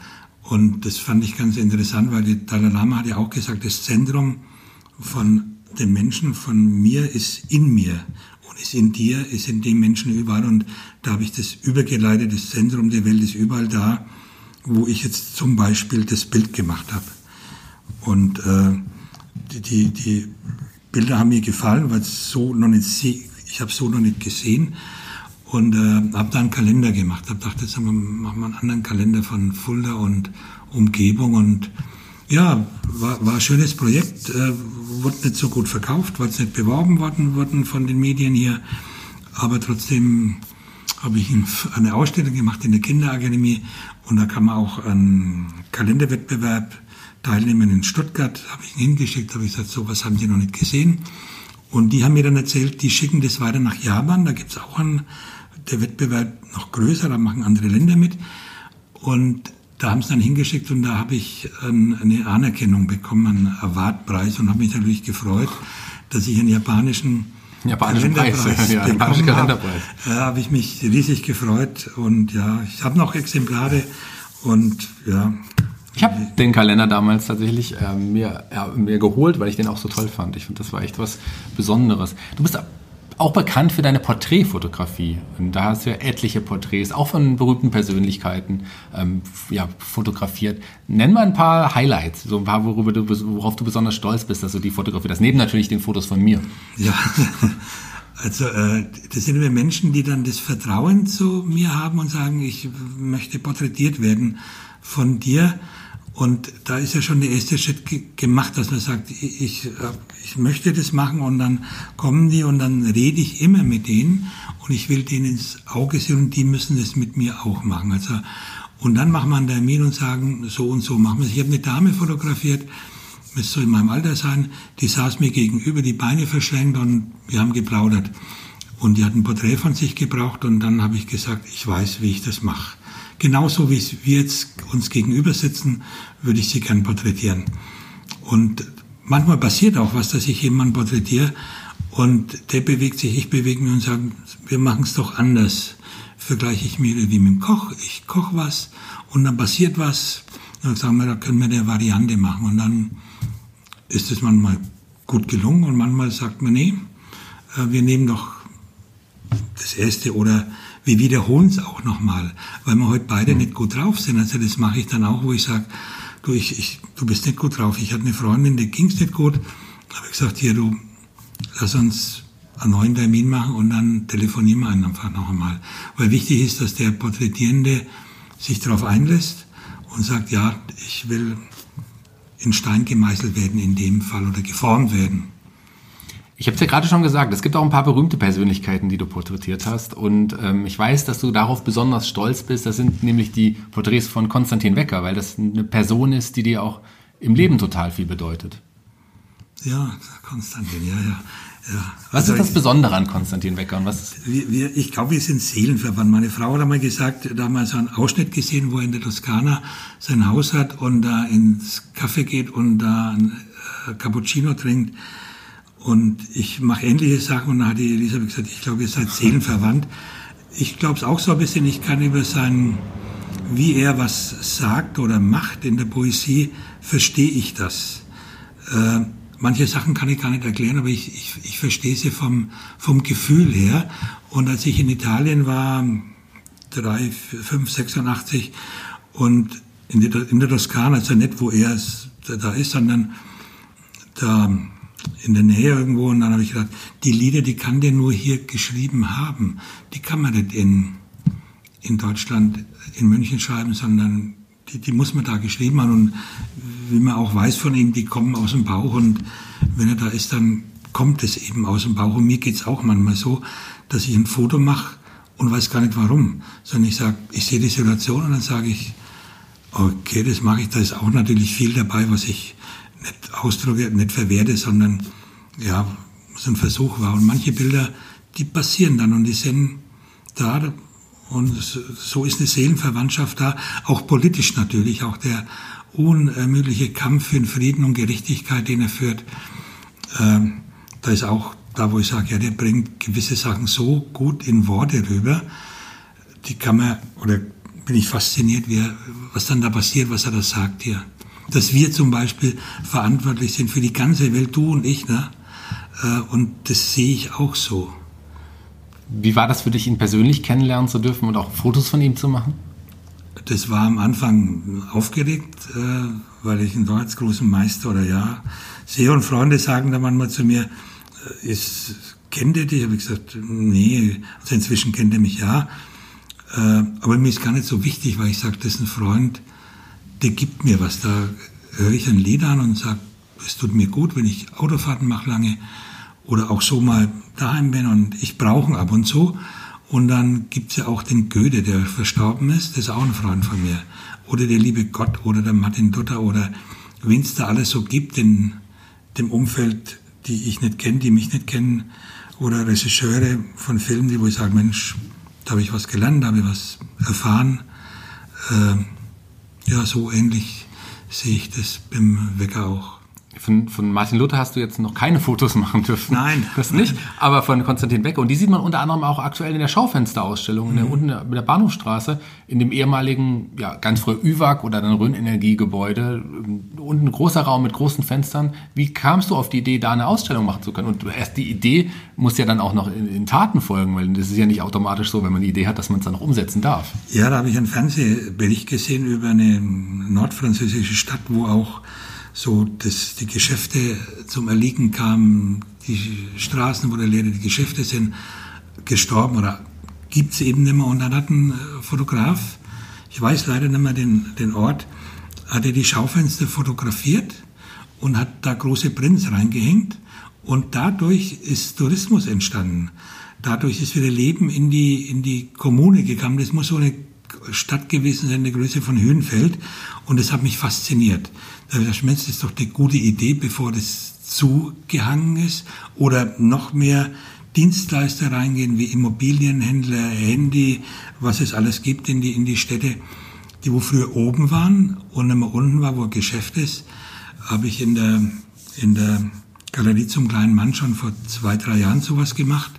Und das fand ich ganz interessant, weil der Dalai Lama hat ja auch gesagt, das Zentrum von dem Menschen, von mir ist in mir und ist in dir, ist in dem Menschen überall. Und da habe ich das übergeleitet, das Zentrum der Welt ist überall da, wo ich jetzt zum Beispiel das Bild gemacht habe. Und äh, die, die, die Bilder haben mir gefallen, weil so noch nicht ich habe so noch nicht gesehen und äh, habe da einen Kalender gemacht. Habe gedacht, jetzt machen wir einen anderen Kalender von Fulda und Umgebung und ja, war, war ein schönes Projekt, äh, wurde nicht so gut verkauft, weil es nicht beworben worden wurden von den Medien hier, aber trotzdem habe ich eine Ausstellung gemacht in der Kinderakademie und da kann man auch einen Kalenderwettbewerb teilnehmen in Stuttgart, habe ich ihn hingeschickt, habe ich gesagt, so was haben die noch nicht gesehen. Und die haben mir dann erzählt, die schicken das weiter nach Japan, da gibt es auch einen der Wettbewerb noch größer, da machen andere Länder mit. Und da haben sie dann hingeschickt und da habe ich eine Anerkennung bekommen, einen Awardpreis und habe mich natürlich gefreut, dass ich einen japanischen Japanischen Kalenderpreis ja, japanische Kalenderpreis. Da habe ich mich riesig gefreut und ja, ich habe noch Exemplare und ja. Ich habe den Kalender damals tatsächlich äh, mir, ja, mir geholt, weil ich den auch so toll fand. Ich finde, das war echt was Besonderes. Du bist auch bekannt für deine Porträtfotografie. Da hast du ja etliche Porträts, auch von berühmten Persönlichkeiten, ähm, ja, fotografiert. Nenn mal ein paar Highlights, so ein paar, worüber du, worauf du besonders stolz bist, dass du die fotografiert hast. Neben natürlich den Fotos von mir. Ja, also äh, das sind immer Menschen, die dann das Vertrauen zu mir haben und sagen, ich möchte porträtiert werden von dir. Und da ist ja schon der erste Schritt gemacht, dass man sagt, ich, ich möchte das machen und dann kommen die und dann rede ich immer mit denen und ich will denen ins Auge sehen und die müssen das mit mir auch machen. Also, und dann machen wir einen Termin und sagen, so und so machen wir es. Ich habe eine Dame fotografiert, müsste so in meinem Alter sein, die saß mir gegenüber, die Beine verschränkt und wir haben geplaudert. Und die hat ein Porträt von sich gebraucht und dann habe ich gesagt, ich weiß, wie ich das mache. Genauso wie wir jetzt uns gegenüber sitzen, würde ich sie gern porträtieren. Und manchmal passiert auch was, dass ich jemanden porträtiere und der bewegt sich, ich bewege mich und sage, wir machen es doch anders. Vergleiche ich mir wie mit dem Koch, ich koche was und dann passiert was, dann sagen wir, da können wir eine Variante machen und dann ist es manchmal gut gelungen und manchmal sagt man, nee, äh, wir nehmen doch das erste oder wir wiederholen es auch nochmal, weil wir heute beide nicht gut drauf sind. Also das mache ich dann auch, wo ich sage, du, ich, ich, du bist nicht gut drauf. Ich hatte eine Freundin, die ging es nicht gut. habe ich gesagt, hier, du, lass uns einen neuen Termin machen und dann telefonieren wir einfach noch einmal. Weil wichtig ist, dass der Porträtierende sich darauf einlässt und sagt, ja, ich will in Stein gemeißelt werden in dem Fall oder geformt werden. Ich habe es ja gerade schon gesagt, es gibt auch ein paar berühmte Persönlichkeiten, die du porträtiert hast. Und ähm, ich weiß, dass du darauf besonders stolz bist. Das sind nämlich die Porträts von Konstantin Wecker, weil das eine Person ist, die dir auch im Leben total viel bedeutet. Ja, Konstantin, ja, ja. ja. Was also ist das ich, Besondere an Konstantin Wecker? Und was wir, wir, ich glaube, wir sind Seelenverwandt. Meine Frau hat einmal gesagt, da haben wir so einen Ausschnitt gesehen, wo er in der Toskana sein Haus hat und da ins Café geht und da ein äh, Cappuccino trinkt und ich mache ähnliche Sachen und dann hat die Elisabeth gesagt, ich glaube, ihr seid seelenverwandt. Ich glaube es auch so ein bisschen, ich kann über sein, wie er was sagt oder macht in der Poesie, verstehe ich das. Äh, manche Sachen kann ich gar nicht erklären, aber ich, ich, ich verstehe sie vom, vom Gefühl her. Und als ich in Italien war, 3, 5, 86, und in der, in der Toskana, also nicht wo er da ist, sondern da in der Nähe irgendwo und dann habe ich gedacht, die Lieder, die kann der nur hier geschrieben haben. Die kann man nicht in, in Deutschland, in München schreiben, sondern die, die muss man da geschrieben haben. Und wie man auch weiß von ihm, die kommen aus dem Bauch und wenn er da ist, dann kommt es eben aus dem Bauch. Und mir geht's auch manchmal so, dass ich ein Foto mache und weiß gar nicht warum, sondern ich sage, ich sehe die Situation und dann sage ich, okay, das mache ich, da ist auch natürlich viel dabei, was ich nicht ausdrücke, nicht verwerte, sondern ja, so ein Versuch war. Und manche Bilder, die passieren dann und die sind da und so ist eine Seelenverwandtschaft da, auch politisch natürlich, auch der unermüdliche Kampf für den Frieden und Gerechtigkeit, den er führt. Ähm, da ist auch da, wo ich sage, ja, der bringt gewisse Sachen so gut in Worte rüber, die kann man, oder bin ich fasziniert, wie er, was dann da passiert, was er da sagt hier dass wir zum Beispiel verantwortlich sind für die ganze Welt, du und ich. Ne? Äh, und das sehe ich auch so. Wie war das für dich, ihn persönlich kennenlernen zu dürfen und auch Fotos von ihm zu machen? Das war am Anfang aufgeregt, äh, weil ich dort als großen Meister oder ja sehe und Freunde sagen dann manchmal zu mir, äh, ist, kennt er dich? Habe ich gesagt, nee, also inzwischen kennt er mich ja. Aber mir ist gar nicht so wichtig, weil ich sage, das ist ein Freund, der gibt mir was. Da höre ich ein Lied an und sage, es tut mir gut, wenn ich Autofahrten mache lange oder auch so mal daheim bin und ich brauche ihn ab und zu. Und dann gibt's ja auch den Goethe, der verstorben ist, das ist auch ein Freund von mir. Oder der liebe Gott oder der Martin Luther oder wen es da alles so gibt in dem Umfeld, die ich nicht kenne, die mich nicht kennen. Oder Regisseure von Filmen, die wo ich sage, Mensch, da habe ich was gelernt, da habe ich was erfahren. Äh, ja, so ähnlich sehe ich das beim Wecker auch. Von, von Martin Luther hast du jetzt noch keine Fotos machen dürfen. Nein. Das nicht. Aber von Konstantin Becker. Und die sieht man unter anderem auch aktuell in der Schaufensterausstellung, in der, mhm. unten in der Bahnhofstraße, in dem ehemaligen, ja, ganz früher ÜWAG oder dann Rhön-Energiegebäude. Unten ein großer Raum mit großen Fenstern. Wie kamst du auf die Idee, da eine Ausstellung machen zu können? Und erst die Idee muss ja dann auch noch in, in Taten folgen, weil das ist ja nicht automatisch so, wenn man die Idee hat, dass man es dann noch umsetzen darf. Ja, da habe ich einen Fernsehbericht gesehen über eine nordfranzösische Stadt, wo auch so dass die Geschäfte zum Erliegen kamen, die Straßen, wo der Lehrer die Geschäfte sind, gestorben oder gibt es eben nicht mehr. Und dann hat ein äh, Fotograf, ich weiß leider nicht mehr den, den Ort, hat er die Schaufenster fotografiert und hat da große Prints reingehängt. Und dadurch ist Tourismus entstanden. Dadurch ist wieder Leben in die, in die Kommune gekommen. Das muss so eine Stadt gewesen sein, der Größe von Höhenfeld. Und das hat mich fasziniert. Da habe ich gedacht, Mensch, ist doch eine gute Idee, bevor das zugehangen ist. Oder noch mehr Dienstleister reingehen, wie Immobilienhändler, Handy, was es alles gibt in die, in die Städte, die wo früher oben waren und mehr unten war, wo Geschäft ist, habe ich in der, in der Galerie zum kleinen Mann schon vor zwei, drei Jahren sowas gemacht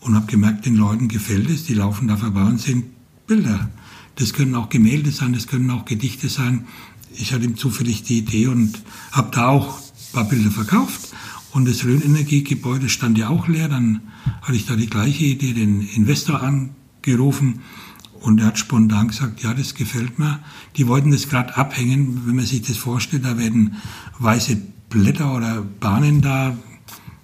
und habe gemerkt, den Leuten gefällt es, die laufen da vorbei und sehen Bilder. Das können auch Gemälde sein, das können auch Gedichte sein. Ich hatte ihm zufällig die Idee und habe da auch ein paar Bilder verkauft. Und das Rhön-Energiegebäude stand ja auch leer. Dann hatte ich da die gleiche Idee, den Investor angerufen. Und er hat spontan gesagt, ja, das gefällt mir. Die wollten das gerade abhängen, wenn man sich das vorstellt, da werden weiße Blätter oder Bahnen da,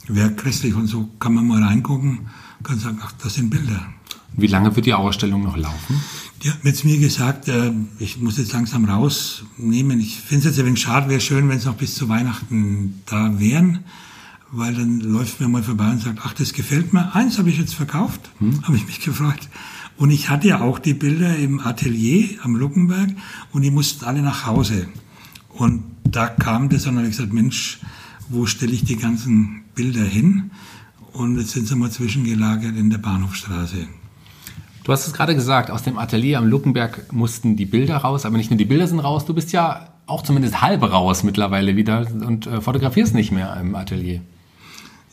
wäre grässlich und so kann man mal reingucken, kann sagen, ach, das sind Bilder. Wie lange wird die Ausstellung noch laufen? Die hat mir mir gesagt, äh, ich muss jetzt langsam rausnehmen. Ich finde es jetzt ein wenig schade, wäre schön, wenn es noch bis zu Weihnachten da wären, weil dann läuft mir mal vorbei und sagt, ach, das gefällt mir. Eins habe ich jetzt verkauft, hm. habe ich mich gefreut. Und ich hatte ja auch die Bilder im Atelier am Luckenberg und die mussten alle nach Hause. Und da kam das und dann habe ich gesagt, Mensch, wo stelle ich die ganzen Bilder hin? Und jetzt sind sie mal zwischengelagert in der Bahnhofstraße. Du hast es gerade gesagt, aus dem Atelier am Luckenberg mussten die Bilder raus, aber nicht nur die Bilder sind raus, du bist ja auch zumindest halb raus mittlerweile wieder und äh, fotografierst nicht mehr im Atelier.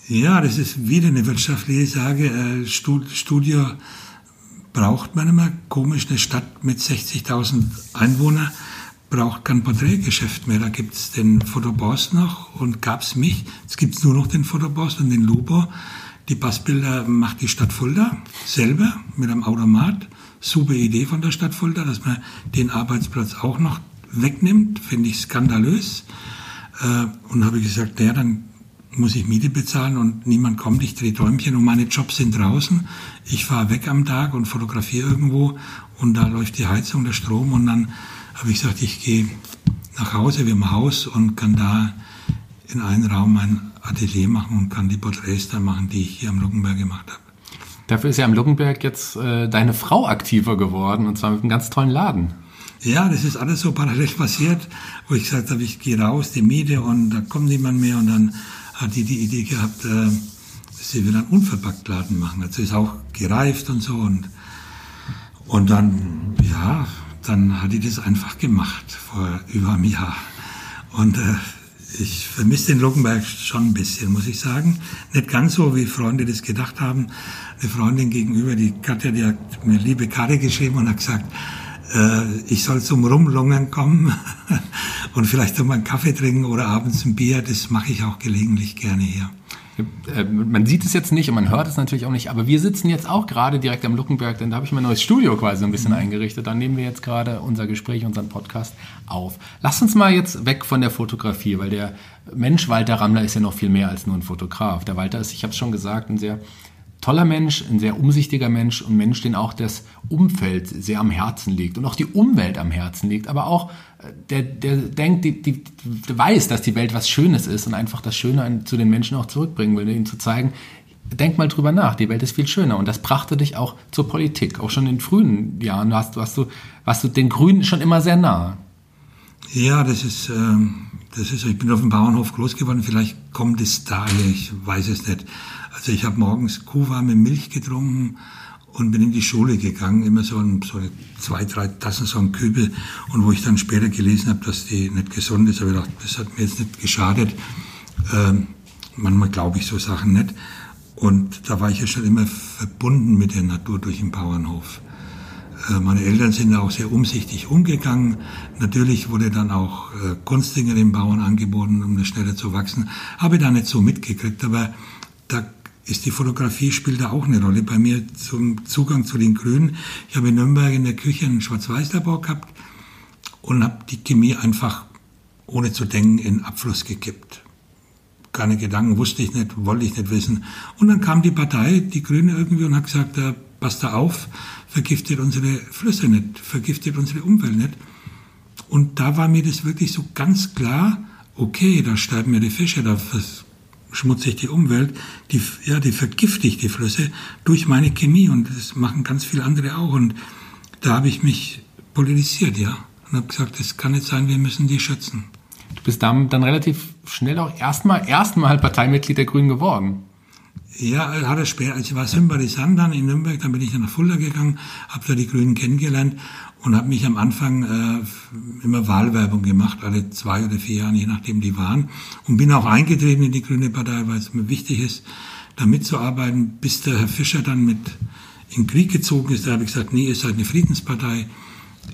Ja, das ist wieder eine wirtschaftliche Sage. Äh, Studio braucht man immer. Komisch, eine Stadt mit 60.000 Einwohnern braucht kein Porträtgeschäft mehr. Da gibt es den Fotoboss noch und gab es mich. Jetzt gibt es nur noch den Fotoboss und den Lubo. Die Passbilder macht die Stadt Fulda selber mit einem Automat. Super Idee von der Stadt Fulda, dass man den Arbeitsplatz auch noch wegnimmt, finde ich skandalös. Äh, und habe gesagt, der, dann muss ich Miete bezahlen und niemand kommt, ich drehe Däumchen und meine Jobs sind draußen. Ich fahre weg am Tag und fotografiere irgendwo und da läuft die Heizung, der Strom und dann habe ich gesagt, ich gehe nach Hause, wir haben ein Haus und kann da in einen Raum mein Atelier machen und kann die Porträts dann machen, die ich hier am Luckenberg gemacht habe. Dafür ist ja am Luckenberg jetzt äh, deine Frau aktiver geworden und zwar mit einem ganz tollen Laden. Ja, das ist alles so parallel passiert, wo ich gesagt habe, ich gehe raus, die Miete und da kommt niemand mehr und dann hat die die Idee gehabt, äh, sie will einen Unverpacktladen machen. Also ist auch gereift und so und und dann, ja, dann hat die das einfach gemacht vor über einem Jahr. Und äh, ich vermisse den Luckenberg schon ein bisschen, muss ich sagen. Nicht ganz so, wie Freunde das gedacht haben. Eine Freundin gegenüber, die Katja, die hat mir liebe Karte geschrieben und hat gesagt, äh, ich soll zum Rumlungern kommen und vielleicht mal einen Kaffee trinken oder abends ein Bier. Das mache ich auch gelegentlich gerne hier. Äh, man sieht es jetzt nicht und man hört es natürlich auch nicht, aber wir sitzen jetzt auch gerade direkt am Luckenberg, denn da habe ich mein neues Studio quasi ein bisschen mhm. eingerichtet. Da nehmen wir jetzt gerade unser Gespräch, unseren Podcast auf. Lass uns mal jetzt weg von der Fotografie, weil der Mensch Walter Rammler ist ja noch viel mehr als nur ein Fotograf. Der Walter ist, ich habe es schon gesagt, ein sehr toller Mensch, ein sehr umsichtiger Mensch und Mensch, den auch das Umfeld sehr am Herzen liegt und auch die Umwelt am Herzen liegt, aber auch äh, der, der denkt, die, die, der weiß, dass die Welt was Schönes ist und einfach das Schöne zu den Menschen auch zurückbringen will, ihnen zu zeigen, denk mal drüber nach, die Welt ist viel schöner und das brachte dich auch zur Politik, auch schon in frühen Jahren warst, warst, du, warst du den Grünen schon immer sehr nah. Ja, das ist, ähm, das ist, ich bin auf dem Bauernhof groß geworden, vielleicht kommt es daher, ich weiß es nicht. Also ich habe morgens kuhwarme Milch getrunken und bin in die Schule gegangen, immer so, ein, so zwei, drei Tassen, so ein Kübel. Und wo ich dann später gelesen habe, dass die nicht gesund ist, habe ich gedacht, das hat mir jetzt nicht geschadet. Ähm, manchmal glaube ich so Sachen nicht. Und da war ich ja schon immer verbunden mit der Natur durch den Bauernhof. Äh, meine Eltern sind da auch sehr umsichtig umgegangen. Natürlich wurde dann auch äh, Kunstdinge den Bauern angeboten, um das schneller zu wachsen. Habe ich da nicht so mitgekriegt, aber da ist die Fotografie spielt da auch eine Rolle bei mir zum Zugang zu den Grünen. Ich habe in Nürnberg in der Küche ein Schwarz-Weiß-Labor gehabt und habe die Chemie einfach ohne zu denken in Abfluss gekippt. Keine Gedanken, wusste ich nicht, wollte ich nicht wissen. Und dann kam die Partei, die Grüne irgendwie und hat gesagt, äh, passt da auf, vergiftet unsere Flüsse nicht, vergiftet unsere Umwelt nicht. Und da war mir das wirklich so ganz klar, okay, da sterben ja die Fische, da schmutzig die Umwelt, die, ja, die vergifte ich die Flüsse durch meine Chemie und das machen ganz viele andere auch. Und da habe ich mich politisiert, ja, und habe gesagt, das kann nicht sein, wir müssen die schützen. Du bist dann, dann relativ schnell auch erstmal erstmal Parteimitglied der Grünen geworden. Ja, hat er später. Ich war Sympathisant dann in Nürnberg, dann bin ich dann nach Fulda gegangen, habe da die Grünen kennengelernt und habe mich am Anfang äh, immer Wahlwerbung gemacht, alle zwei oder vier Jahre, je nachdem die waren. Und bin auch eingetreten in die Grüne Partei, weil es mir wichtig ist, da mitzuarbeiten, bis der Herr Fischer dann mit in den Krieg gezogen ist. Da habe ich gesagt, nee, ihr seid eine Friedenspartei.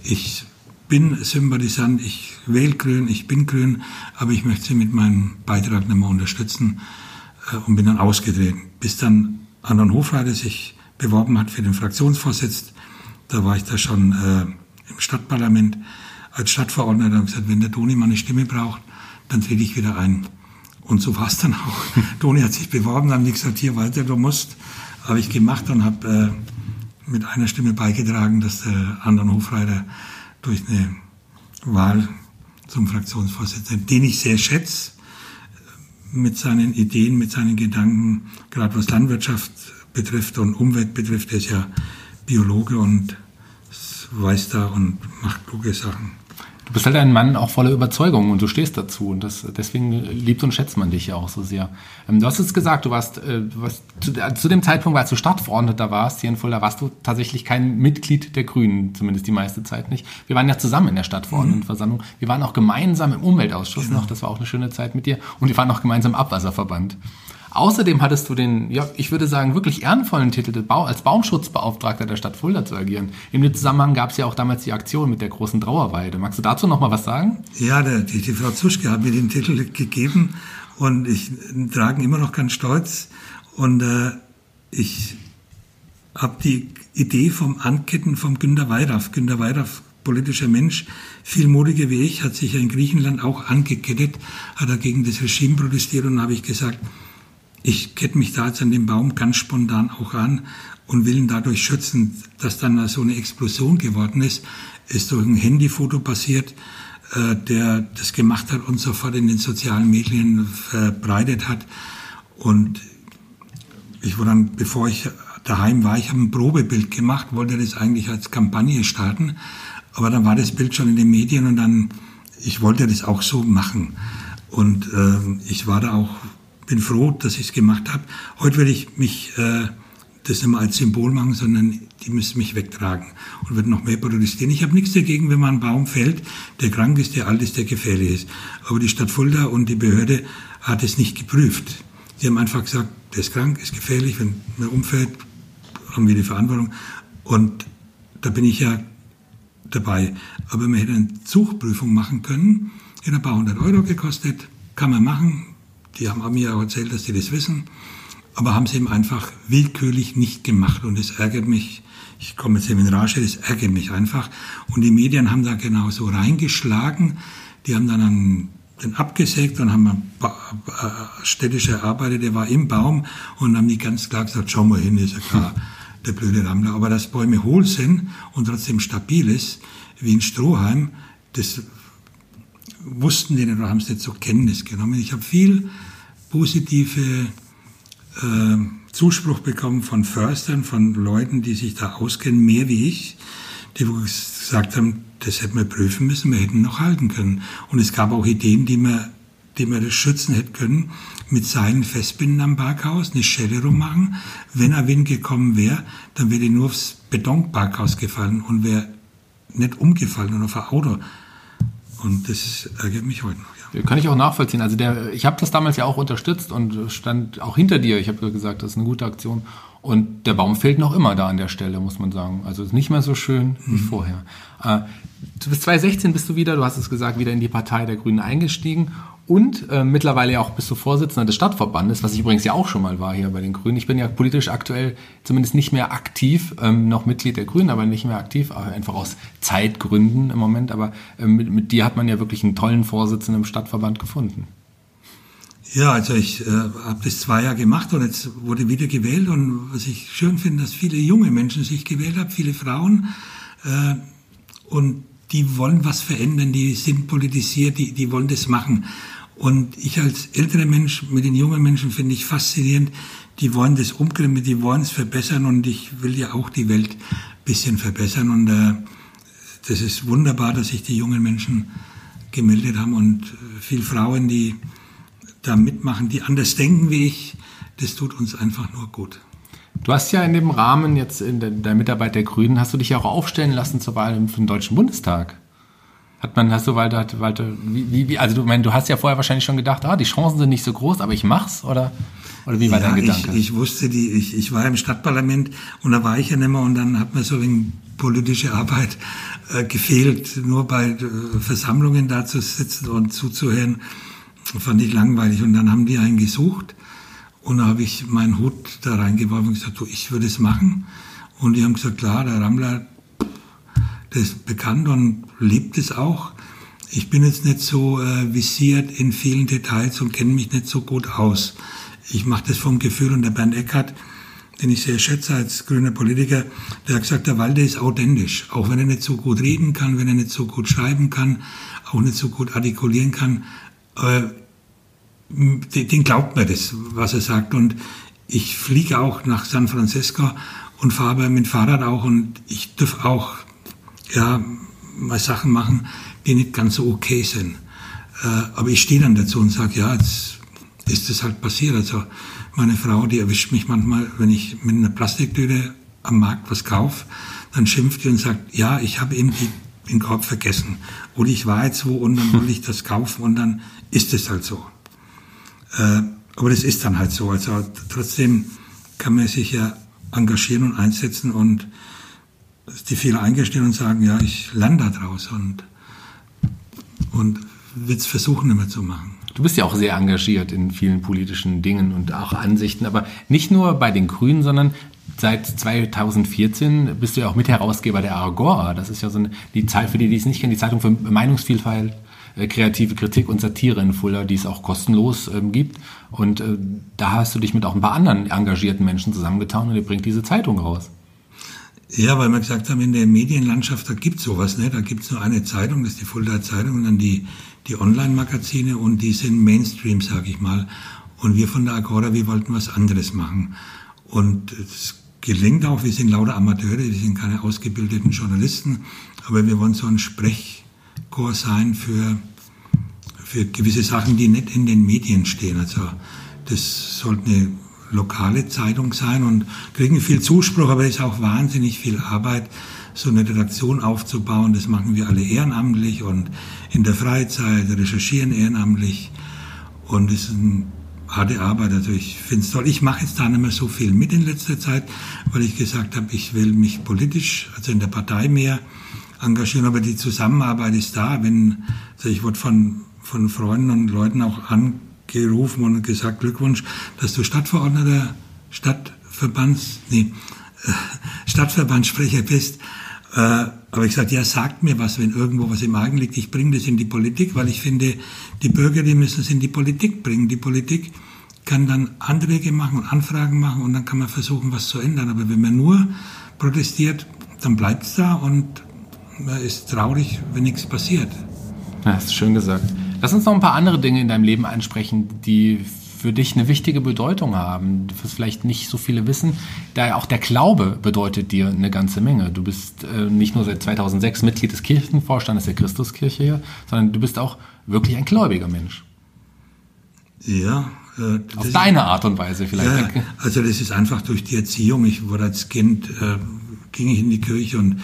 Ich bin Sympathisant, ich wähle Grün, ich bin Grün, aber ich möchte Sie mit meinem Beitrag nicht mehr unterstützen. äh, und bin dann ausgetreten. Bis dann Anton Hofreiter sich beworben hat für den Fraktionsvorsitz. Da war ich da schon äh, im Stadtparlament als Stadtverordneter und gesagt, wenn der Toni mal eine Stimme braucht, dann trete ich wieder ein. Und so war es dann auch. Toni hat sich beworben, dann haben die gesagt, hier weiter, du musst. Habe ich gemacht und habe äh, mit einer Stimme beigetragen, dass der Anton Hofreiter durch eine Wahl zum Fraktionsvorsitzenden, den ich sehr schätze, mit seinen Ideen, mit seinen Gedanken, gerade was Landwirtschaft betrifft und Umwelt betrifft. Er ist ja Biologe und weiß da und macht kluge Sachen. Du bist halt ein Mann auch voller Überzeugung und du stehst dazu und das, deswegen liebt und schätzt man dich ja auch so sehr. Ähm, du hast es gesagt, du warst, äh, warst zu, äh, zu, dem Zeitpunkt, als du Stadtverordneter warst hier in Fulda, warst du tatsächlich kein Mitglied der Grünen, zumindest die meiste Zeit nicht. Wir waren ja zusammen in der Stadtverordnetenversammlung. Wir waren auch gemeinsam im Umweltausschuss genau. noch, das war auch eine schöne Zeit mit dir und wir waren auch gemeinsam im Abwasserverband. Außerdem hattest du den, ja, ich würde sagen, wirklich ehrenvollen Titel, als Baumschutzbeauftragter der Stadt Fulda zu agieren. In dem Zusammenhang gab es ja auch damals die Aktion mit der großen Trauerweide. Magst du dazu noch mal was sagen? Ja, der, die, die Frau Zuschke hat mir den Titel gegeben und ich trage ihn immer noch ganz stolz. Und äh, ich habe die Idee vom Anketten vom Günter Weiraff. Günter Weiraff, politischer Mensch, viel mutiger wie ich, hat sich ja in Griechenland auch angekettet, hat er gegen das Regime protestiert und habe ich gesagt, ich kette mich da jetzt an den Baum ganz spontan auch an und will ihn dadurch schützen, dass dann so eine Explosion geworden ist, ist durch ein Handyfoto passiert, äh, der das gemacht hat und sofort in den sozialen Medien verbreitet hat. Und ich war dann, bevor ich daheim war, ich habe ein Probebild gemacht, wollte das eigentlich als Kampagne starten, aber dann war das Bild schon in den Medien und dann, ich wollte das auch so machen. Und äh, ich war da auch bin froh, dass ich es gemacht habe. Heute werde ich mich äh, das nicht mehr als Symbol machen, sondern die müssen mich wegtragen und werden noch mehr protestieren. Ich habe nichts dagegen, wenn man einen Baum fällt, der krank ist, der alt ist, der gefährlich ist. Aber die Stadt Fulda und die Behörde hat es nicht geprüft. Sie haben einfach gesagt, der ist krank, ist gefährlich, wenn er umfällt, haben wir die Verantwortung. Und da bin ich ja dabei. Aber man hätte eine Suchprüfung machen können, hätte ein paar hundert Euro gekostet, kann man machen, die haben mir auch erzählt, dass sie das wissen, aber haben es eben einfach willkürlich nicht gemacht. Und es ärgert mich, ich komme jetzt eben in Rage, das ärgert mich einfach. Und die Medien haben da genauso reingeschlagen. Die haben dann einen, den abgesägt und haben einen äh, städtischer Arbeiter, der war im Baum und haben die ganz klar gesagt, schau mal hin, ist ja klar, der blöde Rammler. Aber dass Bäume hohl sind und trotzdem stabil ist, wie ein Strohhalm, das wussten nicht oder haben es nicht zur Kenntnis genommen. Ich habe viel positive äh, Zuspruch bekommen von Förstern, von Leuten, die sich da auskennen, mehr wie ich, die gesagt haben, das hätten wir prüfen müssen, wir hätten noch halten können. Und es gab auch Ideen, die wir, die wir das schützen hätten können, mit Seilen festbinden am Parkhaus, eine Schelle rummachen. Wenn ein Wind gekommen wäre, dann wäre die nur aufs Betonparkhaus gefallen und wäre nicht umgefallen oder auf ein Auto. Und das ärgert mich heute noch. Kann ich auch nachvollziehen. Also der, ich habe das damals ja auch unterstützt und stand auch hinter dir. Ich habe gesagt, das ist eine gute Aktion. Und der Baum fehlt noch immer da an der Stelle, muss man sagen. Also ist nicht mehr so schön wie mhm. vorher. Äh, bis 2016 bist du wieder, du hast es gesagt, wieder in die Partei der Grünen eingestiegen und äh, mittlerweile ja auch bist du Vorsitzender des Stadtverbandes, was ich übrigens ja auch schon mal war hier bei den Grünen. Ich bin ja politisch aktuell zumindest nicht mehr aktiv, ähm, noch Mitglied der Grünen, aber nicht mehr aktiv, einfach aus Zeitgründen im Moment. Aber äh, mit, mit dir hat man ja wirklich einen tollen Vorsitzenden im Stadtverband gefunden. Ja, also ich äh, habe das zwei Jahre gemacht und jetzt wurde wieder gewählt. Und was ich schön finde, dass viele junge Menschen sich gewählt haben, viele Frauen. Äh, und die wollen was verändern, die sind politisiert, die, die wollen das machen. Und ich als älterer Mensch mit den jungen Menschen finde ich faszinierend. Die wollen das umkrempeln, die wollen es verbessern und ich will ja auch die Welt bisschen verbessern. Und äh, das ist wunderbar, dass sich die jungen Menschen gemeldet haben und äh, viele Frauen, die da mitmachen, die anders denken wie ich. Das tut uns einfach nur gut. Du hast ja in dem Rahmen jetzt in der, der Mitarbeit der Grünen, hast du dich ja auch aufstellen lassen zur Wahl für den Deutschen Bundestag. Hat man, hast du Walter, Walter, wie, wie, also du meinst, du hast ja vorher wahrscheinlich schon gedacht, ah, die Chancen sind nicht so groß, aber ich mach's, oder? Oder wie war ja, dein Gedanke? Ich, ich wusste die, ich, ich war im Stadtparlament und da war ich ja nicht mehr und dann hat mir so eine politische Arbeit äh, gefehlt, nur bei äh, Versammlungen da zu sitzen und zuzuhören, fand ich langweilig und dann haben die einen gesucht Und da habe ich meinen Hut da reingeworfen und gesagt, du, ich würde es machen. Und die haben gesagt, klar, der Rammler, der ist bekannt und lebt es auch. Ich bin jetzt nicht so äh, visiert in vielen Details und kenne mich nicht so gut aus. Ich mache das vom Gefühl und der Bernd Eckert, den ich sehr schätze als grüner Politiker, der hat gesagt, der Walde ist authentisch. Auch wenn er nicht so gut reden kann, wenn er nicht so gut schreiben kann, auch nicht so gut artikulieren kann, äh, den glaubt mir das, was er sagt. Und ich fliege auch nach San Francisco und fahre mit dem Fahrrad auch und ich darf auch ja, mal Sachen machen, die nicht ganz so okay sind. Äh, aber ich stehe dann dazu und sage, ja, jetzt ist das halt passiert. Also meine Frau, die erwischt mich manchmal, wenn ich mit einer Plastiktüte am Markt was kaufe, dann schimpft die und sagt, ja, ich habe eben die, den Korb vergessen. Oder ich war jetzt wo und dann wollte ich das kaufen und dann ist es halt so. Äh, aber das ist dann halt so. Also trotzdem kann man sich ja engagieren und einsetzen und die Fehler eingestehen und sagen, ja, ich lerne da draus und, und will es versuchen, mehr zu machen. Du bist ja auch sehr engagiert in vielen politischen Dingen und auch Ansichten, aber nicht nur bei den Grünen, sondern seit 2014 bist du ja auch Mitherausgeber der Agora. Das ist ja so eine, die Zeit, für die, die es nicht kennen, die Zeitung für Meinungsvielfalt, äh, kreative Kritik und Satire in Fulda, die es auch kostenlos ähm, gibt. Und äh, da hast du dich mit auch ein paar anderen engagierten Menschen zusammengetan und ihr bringt diese Zeitung raus. Ja, weil wir gesagt haben, in der Medienlandschaft, da gibt's sowas nicht. Da gibt's nur eine Zeitung, das ist die Fulda Zeitung und dann die, die Online-Magazine und die sind Mainstream, sag ich mal. Und wir von der Agora, wir wollten was anderes machen. Und es gelingt auch, wir sind lauter Amateure, wir sind keine ausgebildeten Journalisten, aber wir wollen so ein Sprechchor sein für, für gewisse Sachen, die nicht in den Medien stehen. Also das sollte eine lokale Zeitung sein und kriegen viel Zuspruch, aber es ist auch wahnsinnig viel Arbeit, so eine Redaktion aufzubauen. Das machen wir alle ehrenamtlich und in der Freizeit recherchieren ehrenamtlich und es ist eine harte Arbeit. Also ich finde es toll. Ich mache jetzt da nicht mehr so viel mit in letzter Zeit, weil ich gesagt habe, ich will mich politisch, also in der Partei mehr engagieren, aber die Zusammenarbeit ist da. Wenn, also ich wurde von, von Freunden und Leuten auch an gerufen und gesagt, Glückwunsch, dass du Stadtverordneter, Stadtverbands, nee, Stadtverbandssprecher bist. Äh, aber ich sagte, ja, sagt mir was, wenn irgendwo was im Argen liegt. Ich bringe das in die Politik, weil ich finde, die Bürger, die müssen es in die Politik bringen. Die Politik kann dann Anträge machen und Anfragen machen und dann kann man versuchen, was zu ändern. Aber wenn man nur protestiert, dann bleibt es da und man ist traurig, wenn nichts passiert. Ja, hast schön gesagt. Lass uns noch ein paar andere Dinge in deinem Leben ansprechen, die für dich eine wichtige Bedeutung haben, was vielleicht nicht so viele wissen. Da auch der Glaube bedeutet dir eine ganze Menge. Du bist äh, nicht nur seit 2006 Mitglied des Kirchenvorstandes der Christuskirche hier, sondern du bist auch wirklich ein gläubiger Mensch. Ja. Äh, Auf deine Art und Weise vielleicht. Ja, also das ist einfach durch die Erziehung. Ich wurde als Kind, äh, ging ich in die Kirche und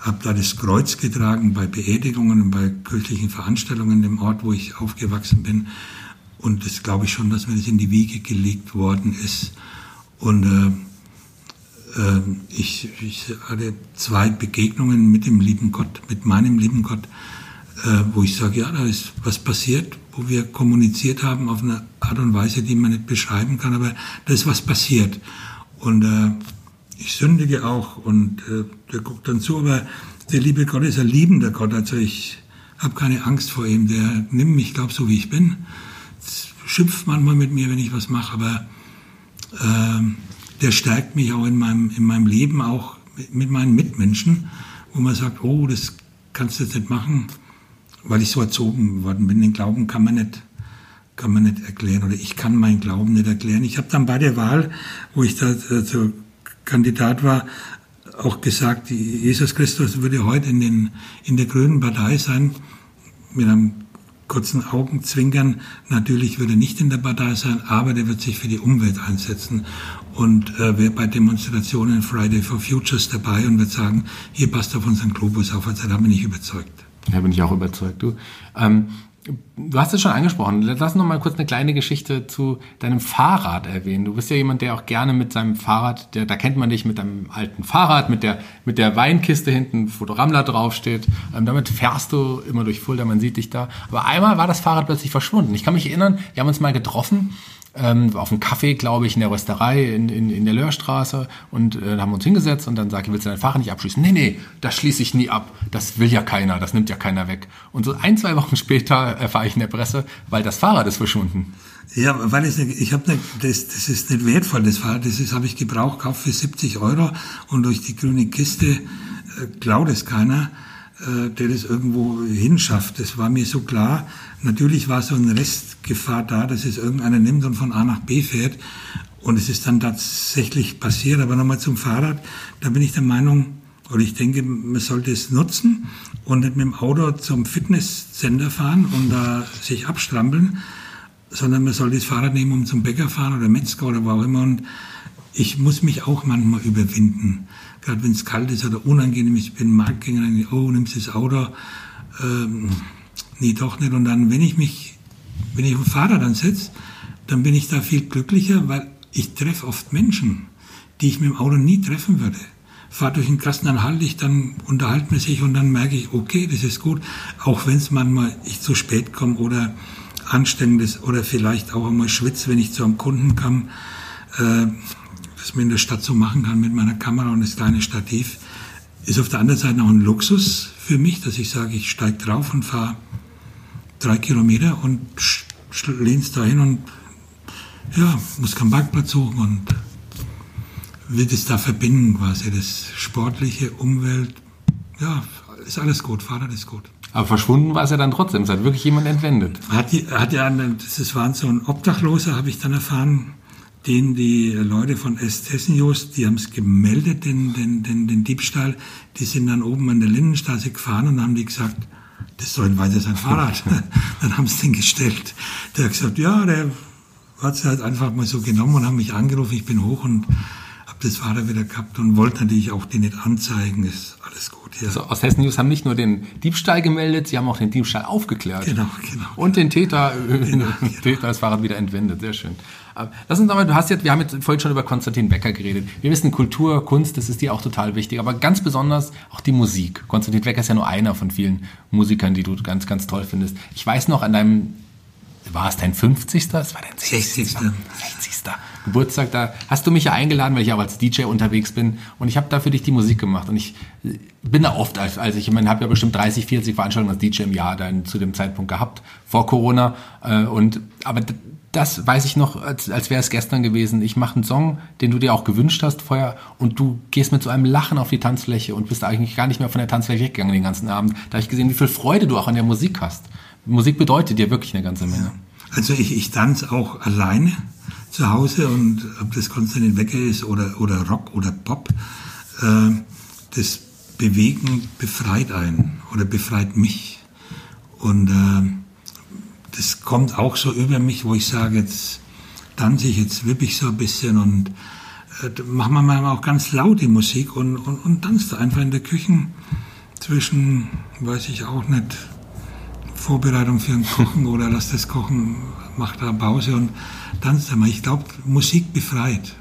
habe da das Kreuz getragen bei Beerdigungen und bei kirchlichen Veranstaltungen im Ort, wo ich aufgewachsen bin. Und das glaube ich schon, dass mir das in die Wiege gelegt worden ist. Und äh, äh, ich, ich hatte zwei Begegnungen mit dem lieben Gott, mit meinem lieben Gott, äh, wo ich sage, ja, da ist was passiert, wo wir kommuniziert haben auf eine Art und Weise, die man nicht beschreiben kann, aber da ist was passiert. Und äh, ich sündige auch und äh, der guckt dann zu, aber der liebe Gott ist ein liebender Gott, also ich habe keine Angst vor ihm, der nimmt mich, glaube so wie ich bin, schimpft manchmal mit mir, wenn ich was mache, aber äh, der stärkt mich auch in meinem, in meinem Leben, auch mit, mit meinen Mitmenschen, wo man sagt, oh, das kannst du jetzt nicht machen, weil ich so erzogen worden bin. Den Glauben kann man nicht kann man nicht erklären oder ich kann meinen Glauben nicht erklären. Ich habe dann bei der Wahl, wo ich da äh, so Kandidat war, auch gesagt, Jesus Christus würde heute in, den, in der Grünen Partei sein, mit einem kurzen Augenzwinkern. Natürlich würde er nicht in der Partei sein, aber der wird sich für die Umwelt einsetzen und äh, wäre bei Demonstrationen Friday for Futures dabei und wird sagen, hier passt auf unseren Globus auf. Also da bin ich überzeugt. Da bin ich auch überzeugt. Du, ähm, Du hast es schon angesprochen. Lass noch mal kurz eine kleine Geschichte zu deinem Fahrrad erwähnen. Du bist ja jemand, der auch gerne mit seinem Fahrrad, der, da kennt man dich mit deinem alten Fahrrad, mit der, mit der Weinkiste hinten, wo der Rammler draufsteht. Ähm, damit fährst du immer durch Fulda, man sieht dich da. Aber einmal war das Fahrrad plötzlich verschwunden. Ich kann mich erinnern, wir haben uns mal getroffen ähm, auf einen Kaffee, glaube ich, in der Rösterei in, in, in der Löhrstraße und äh, haben uns hingesetzt und dann sage ich, willst du dein Fahrrad nicht abschließen? Nee, nee, das schließe ich nie ab. Das will ja keiner, das nimmt ja keiner weg. Und so ein, zwei Wochen später erfahre ich in der Presse, weil das Fahrrad ist verschwunden. Ja, weil es nicht, ich habe das, das ist nicht wertvoll, das Fahrrad, das habe ich gebraucht, gekauft für 70 Euro und durch die grüne Kiste äh, klaut es keiner, der das irgendwo hinschafft. Das war mir so klar. Natürlich war so ein Restgefahr da, dass es irgendeiner nimmt und von A nach B fährt. Und es ist dann tatsächlich passiert. Aber nochmal zum Fahrrad, da bin ich der Meinung, oder ich denke, man sollte es nutzen und nicht mit dem Auto zum Fitnesscenter fahren und da sich abstrampeln, sondern man soll das Fahrrad nehmen, um zum Bäcker fahren oder Metzger oder wo auch immer. Und ich muss mich auch manchmal überwinden. Gerade wenn es kalt ist oder unangenehm ist, ich bin Marktgänger, dann oh, nimmst das Auto. Ähm, nee, doch nicht. Und dann, wenn ich mich, wenn ich auf dem Fahrrad dann sitze, dann bin ich da viel glücklicher, weil ich treffe oft Menschen, die ich mit dem Auto nie treffen würde. Fahre durch den Kasten, dann halte ich, dann unterhalten wir sich und dann merke ich, okay, das ist gut, auch wenn es manchmal ich zu spät komme oder anstrengend ist oder vielleicht auch einmal schwitze, wenn ich zu einem Kunden komme, äh, das man in der Stadt so machen kann mit meiner Kamera und das kleine Stativ, ist auf der anderen Seite auch ein Luxus für mich, dass ich sage, ich steige drauf und fahre drei Kilometer und lehn's da hin und ja, muss keinen Parkplatz suchen und will das da verbinden quasi, das sportliche, Umwelt, ja, ist alles gut, Fahrrad ist gut. Aber verschwunden war es ja dann trotzdem. Es hat wirklich jemand entwendet. Hat, die, hat ja, das war so ein Obdachloser, habe ich dann erfahren, den die Leute von Estesnius, die haben es gemeldet, den, den, den, den Diebstahl, die sind dann oben an der Lindenstraße gefahren und haben die gesagt, das soll weiter sein Fahrrad. dann haben sie den gestellt. Der hat gesagt, ja, der hat es halt einfach mal so genommen und haben mich angerufen, ich bin hoch und habe das Fahrrad wieder gehabt und wollte natürlich auch die nicht anzeigen. Ist alles gut. Ja. Also aus Hessen News haben nicht nur den Diebstahl gemeldet, sie haben auch den Diebstahl aufgeklärt. Genau, genau. Und den Täter, genau, genau. Täter das Fahrrad wieder entwendet. Sehr schön. Lass uns nochmal, du hast jetzt, wir haben jetzt vorhin schon über Konstantin Becker geredet. Wir wissen, Kultur, Kunst, das ist dir auch total wichtig, aber ganz besonders auch die Musik. Konstantin Becker ist ja nur einer von vielen Musikern, die du ganz, ganz toll findest. Ich weiß noch an deinem war es dein 50. Das war dein 60. 60. 60. Geburtstag. Da hast du mich ja eingeladen, weil ich auch als DJ unterwegs bin. Und ich habe da für dich die Musik gemacht. Und ich bin da oft, als, als ich, ich meine, habe ja bestimmt 30, 40 Veranstaltungen als DJ im Jahr dann zu dem Zeitpunkt gehabt, vor Corona. Äh, und, aber das weiß ich noch, als, als wäre es gestern gewesen. Ich mache einen Song, den du dir auch gewünscht hast vorher. Und du gehst mit so einem Lachen auf die Tanzfläche und bist eigentlich gar nicht mehr von der Tanzfläche weggegangen den ganzen Abend. Da habe ich gesehen, wie viel Freude du auch an der Musik hast. Musik bedeutet dir wirklich eine ganze Menge. Also ich, ich tanze auch alleine zu Hause und ob das Konstantin Wecker ist oder, oder Rock oder Pop, äh, das Bewegen befreit einen oder befreit mich. Und äh, das kommt auch so über mich, wo ich sage, jetzt tanze ich, jetzt wippe ich so ein bisschen und äh, macht man manchmal auch ganz laut die Musik und, und, und tanzt einfach in der Küche zwischen, weiß ich auch nicht, Vorbereitung für ein Kochen oder lass das Kochen, macht da Pause und tanzt einmal. Ich glaube, Musik befreit.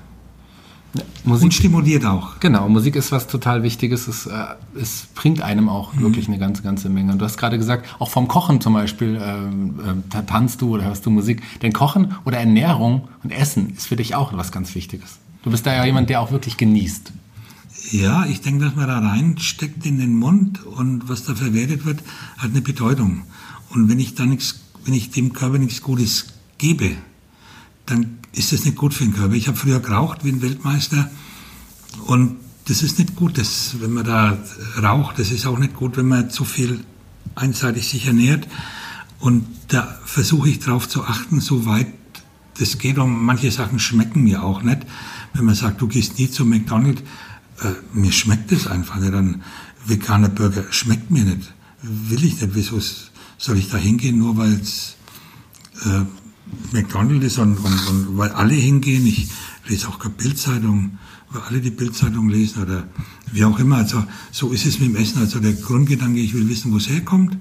Musik, und stimuliert auch. Genau, Musik ist was total Wichtiges. Es, äh, es bringt einem auch mhm. wirklich eine ganze, ganze Menge. Und du hast gerade gesagt, auch vom Kochen zum Beispiel äh, äh, tanzt du oder hörst du Musik. Denn Kochen oder Ernährung und Essen ist für dich auch was ganz Wichtiges. Du bist da ja jemand, der auch wirklich genießt. Ja, ich denke, dass man da reinsteckt in den Mund und was da verwertet wird, hat eine Bedeutung. Und wenn ich da nichts, wenn ich dem Körper nichts Gutes gebe, dann ist das nicht gut für den Körper. Ich habe früher geraucht wie ein Weltmeister und das ist nicht gut, das, wenn man da raucht. Das ist auch nicht gut, wenn man zu viel einseitig sich ernährt. Und da versuche ich darauf zu achten, soweit das geht. Und manche Sachen schmecken mir auch nicht. Wenn man sagt, du gehst nie zum McDonald's, äh, mir schmeckt das einfach nicht. Ein veganer Burger schmeckt mir nicht. Will ich nicht. Wieso soll ich da hingehen, nur weil es äh, McDonald's ist und, und, und, weil alle hingehen? Ich lese auch keine Bildzeitung, weil alle die Bildzeitung lesen oder wie auch immer. Also so ist es mit dem Essen. Also der Grundgedanke, ich will wissen, wo es herkommt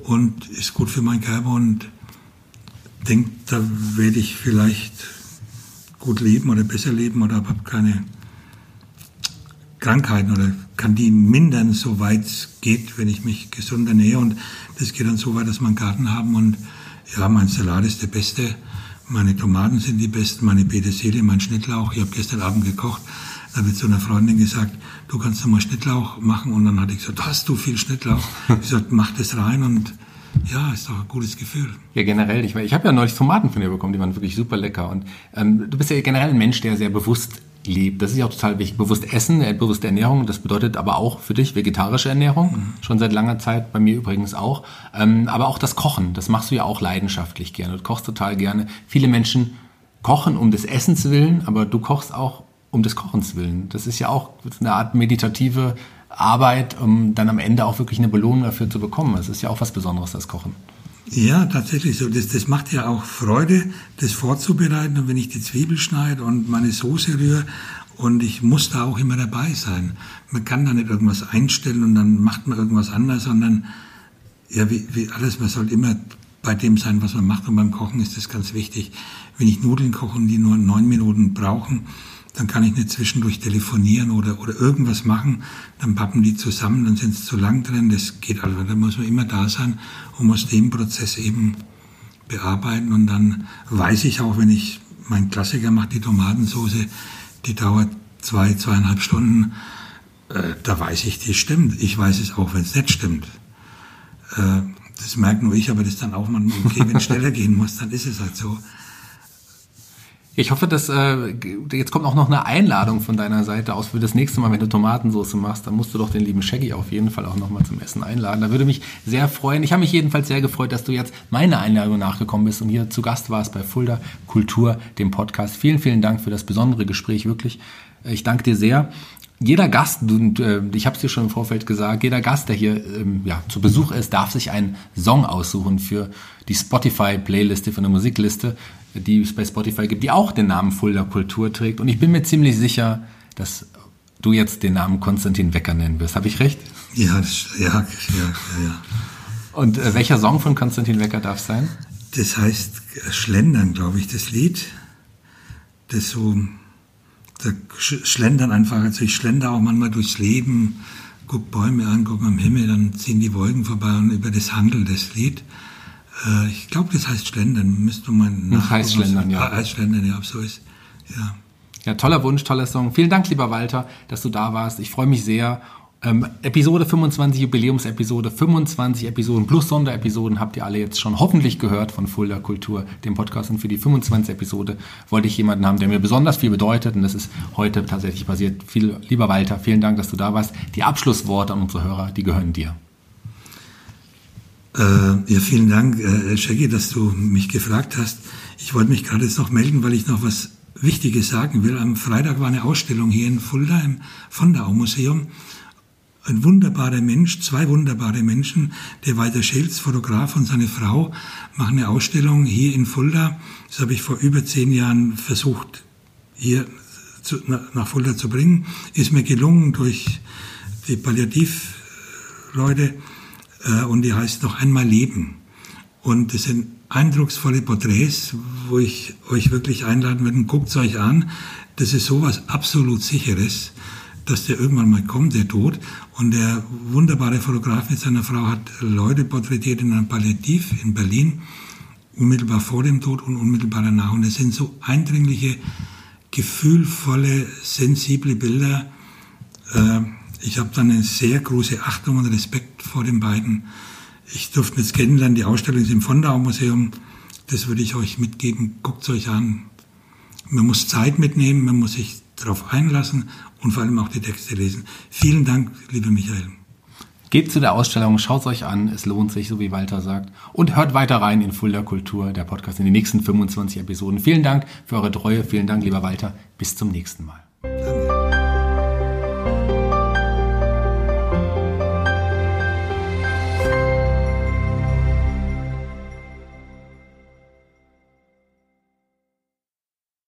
und ist gut für meinen Körper und denke, da werde ich vielleicht gut leben oder besser leben oder habe keine Krankheiten oder kann die mindern, soweit es geht, wenn ich mich gesund ernähre. Und das geht dann so weit, dass wir einen Garten haben und ja, mein Salat ist der beste, Meine Tomaten sind die besten, meine Petersilie, mein Schnittlauch. Ich habe gestern Abend gekocht. Da habe ich zu einer Freundin gesagt, du kannst doch mal Schnittlauch machen. Und dann hatte ich gesagt, hast du viel Schnittlauch? Ich gesagt, mach das rein und ja, ist doch ein gutes Gefühl. Ja, generell. Ich, ich habe ja neulich Tomaten von dir bekommen, die waren wirklich super lecker. Und ähm, du bist ja generell ein Mensch, der sehr bewusst lebt. Das ist ja auch total wichtig. Bewusst essen, äh, bewusste Ernährung, das bedeutet aber auch für dich vegetarische Ernährung, mhm. schon seit langer Zeit, bei mir übrigens auch. Ähm, aber auch das Kochen, das machst du ja auch leidenschaftlich gerne. Du kochst total gerne. Viele Menschen kochen um des Essens willen, aber du kochst auch um des Kochens willen. Das ist ja auch eine Art meditative Arbeit, um dann am Ende auch wirklich eine Belohnung dafür zu bekommen. Das ist ja auch was Besonderes, das Kochen. Ja, tatsächlich so. Das, das macht ja auch Freude, das vorzubereiten. Und wenn ich die Zwiebel schneide und meine Soße rühre, und ich muss da auch immer dabei sein. Man kann da nicht irgendwas einstellen und dann macht man irgendwas anders, sondern ja, wie, wie alles, man soll immer bei dem sein, was man macht. Und beim Kochen ist das ganz wichtig. Wenn ich Nudeln koche und die nur neun Minuten brauchen, dann kann ich nicht zwischendurch telefonieren oder, oder irgendwas machen, dann pappen die zusammen, dann sind sie zu lang drin, das geht also, da muss man immer da sein und muss den Prozess eben bearbeiten und dann weiß ich auch, wenn ich, mein Klassiker macht die Tomatensauce, die dauert zwei, zweieinhalb Stunden, äh, da weiß ich, die stimmt. Ich weiß es auch, wenn es nicht stimmt. Äh, das merkt nur ich, aber das dann auch mal, okay, wenn es schneller gehen muss, dann ist es halt so. Ich hoffe, dass äh, jetzt kommt auch noch eine Einladung von deiner Seite aus für das nächste Mal, wenn du Tomatensauce machst. Dann musst du doch den lieben Shaggy auf jeden Fall auch nochmal zum Essen einladen. Da würde mich sehr freuen. Ich habe mich jedenfalls sehr gefreut, dass du jetzt meine Einladung nachgekommen bist und hier zu Gast warst bei Fulda Kultur, dem Podcast. Vielen, vielen Dank für das besondere Gespräch, wirklich. Ich danke dir sehr jeder Gast, und äh, ich habe es dir schon im Vorfeld gesagt, jeder Gast, der hier ähm, ja, zu Besuch ist, darf sich einen Song aussuchen für die Spotify-Playliste, für eine Musikliste, die es bei Spotify gibt, die auch den Namen Fulda Kultur trägt. Und ich bin mir ziemlich sicher, dass du jetzt den Namen Konstantin Wecker nennen wirst. Habe ich recht? Ja, das, ja, ja, ja. Und äh, welcher Song von Konstantin Wecker darf es sein? Das heißt Schlendern, glaube ich, das Lied. Das so da schlendern einfach. Also ich schlender auch manchmal durchs Leben, guck Bäume an, guck am Himmel, dann ziehen die Wolken vorbei und über das handelt das Lied. Äh, ich glaube, das heißt Schlendern. Müsste man nach heißt Schlendern, ja. Ah, heißt Schlendern, ja, ob so ist. Ja. Ja, toller Wunsch, toller Song. Vielen Dank, lieber Walter, dass du da warst. Ich freue mich sehr ähm, Episode 25, Jubiläumsepisode, 25 Episoden plus Sonderepisoden habt ihr alle jetzt schon hoffentlich gehört von Fulda Kultur, dem Podcast. Und für die 25 Episode wollte ich jemanden haben, der mir besonders viel bedeutet. Und das ist heute tatsächlich passiert. Viel, lieber Walter, vielen Dank, dass du da warst. Die Abschlussworte an unsere Hörer, die gehören dir. Äh, ja, vielen Dank, äh, Shaggy, dass du mich gefragt hast. Ich wollte mich gerade jetzt noch melden, weil ich noch was Wichtiges sagen will. Am Freitag war eine Ausstellung hier in Fulda im Fondau Museum ein wunderbarer Mensch, zwei wunderbare Menschen, der Walter Schelz, Fotograf und seine Frau, machen eine Ausstellung hier in Fulda. Das habe ich vor über zehn Jahren versucht, hier zu, nach Fulda zu bringen. Ist mir gelungen durch die Palliativleute äh, und die heißt noch einmal Leben. Und das sind eindrucksvolle Porträts, wo ich euch wirklich einladen würde, guckt es euch an. Das ist sowas absolut Sicheres dass der irgendwann mal kommt, der Tod. Und der wunderbare Fotograf mit seiner Frau hat Leute porträtiert in einem Palliativ in Berlin, unmittelbar vor dem Tod und unmittelbar danach. Und es sind so eindringliche, gefühlvolle, sensible Bilder. Äh, ich habe dann eine sehr große Achtung und Respekt vor den beiden. Ich durfte jetzt kennenlernen, die Ausstellung ist im Fondau Museum. Das würde ich euch mitgeben. Guckt es euch an. Man muss Zeit mitnehmen, man muss sich darauf einlassen und vor allem auch die Texte lesen. Vielen Dank, lieber Michael. Geht zu der Ausstellung, schaut es euch an, es lohnt sich, so wie Walter sagt. Und hört weiter rein in Fulda Kultur, der Podcast in den nächsten 25 Episoden. Vielen Dank für eure Treue, vielen Dank, lieber Walter. Bis zum nächsten Mal.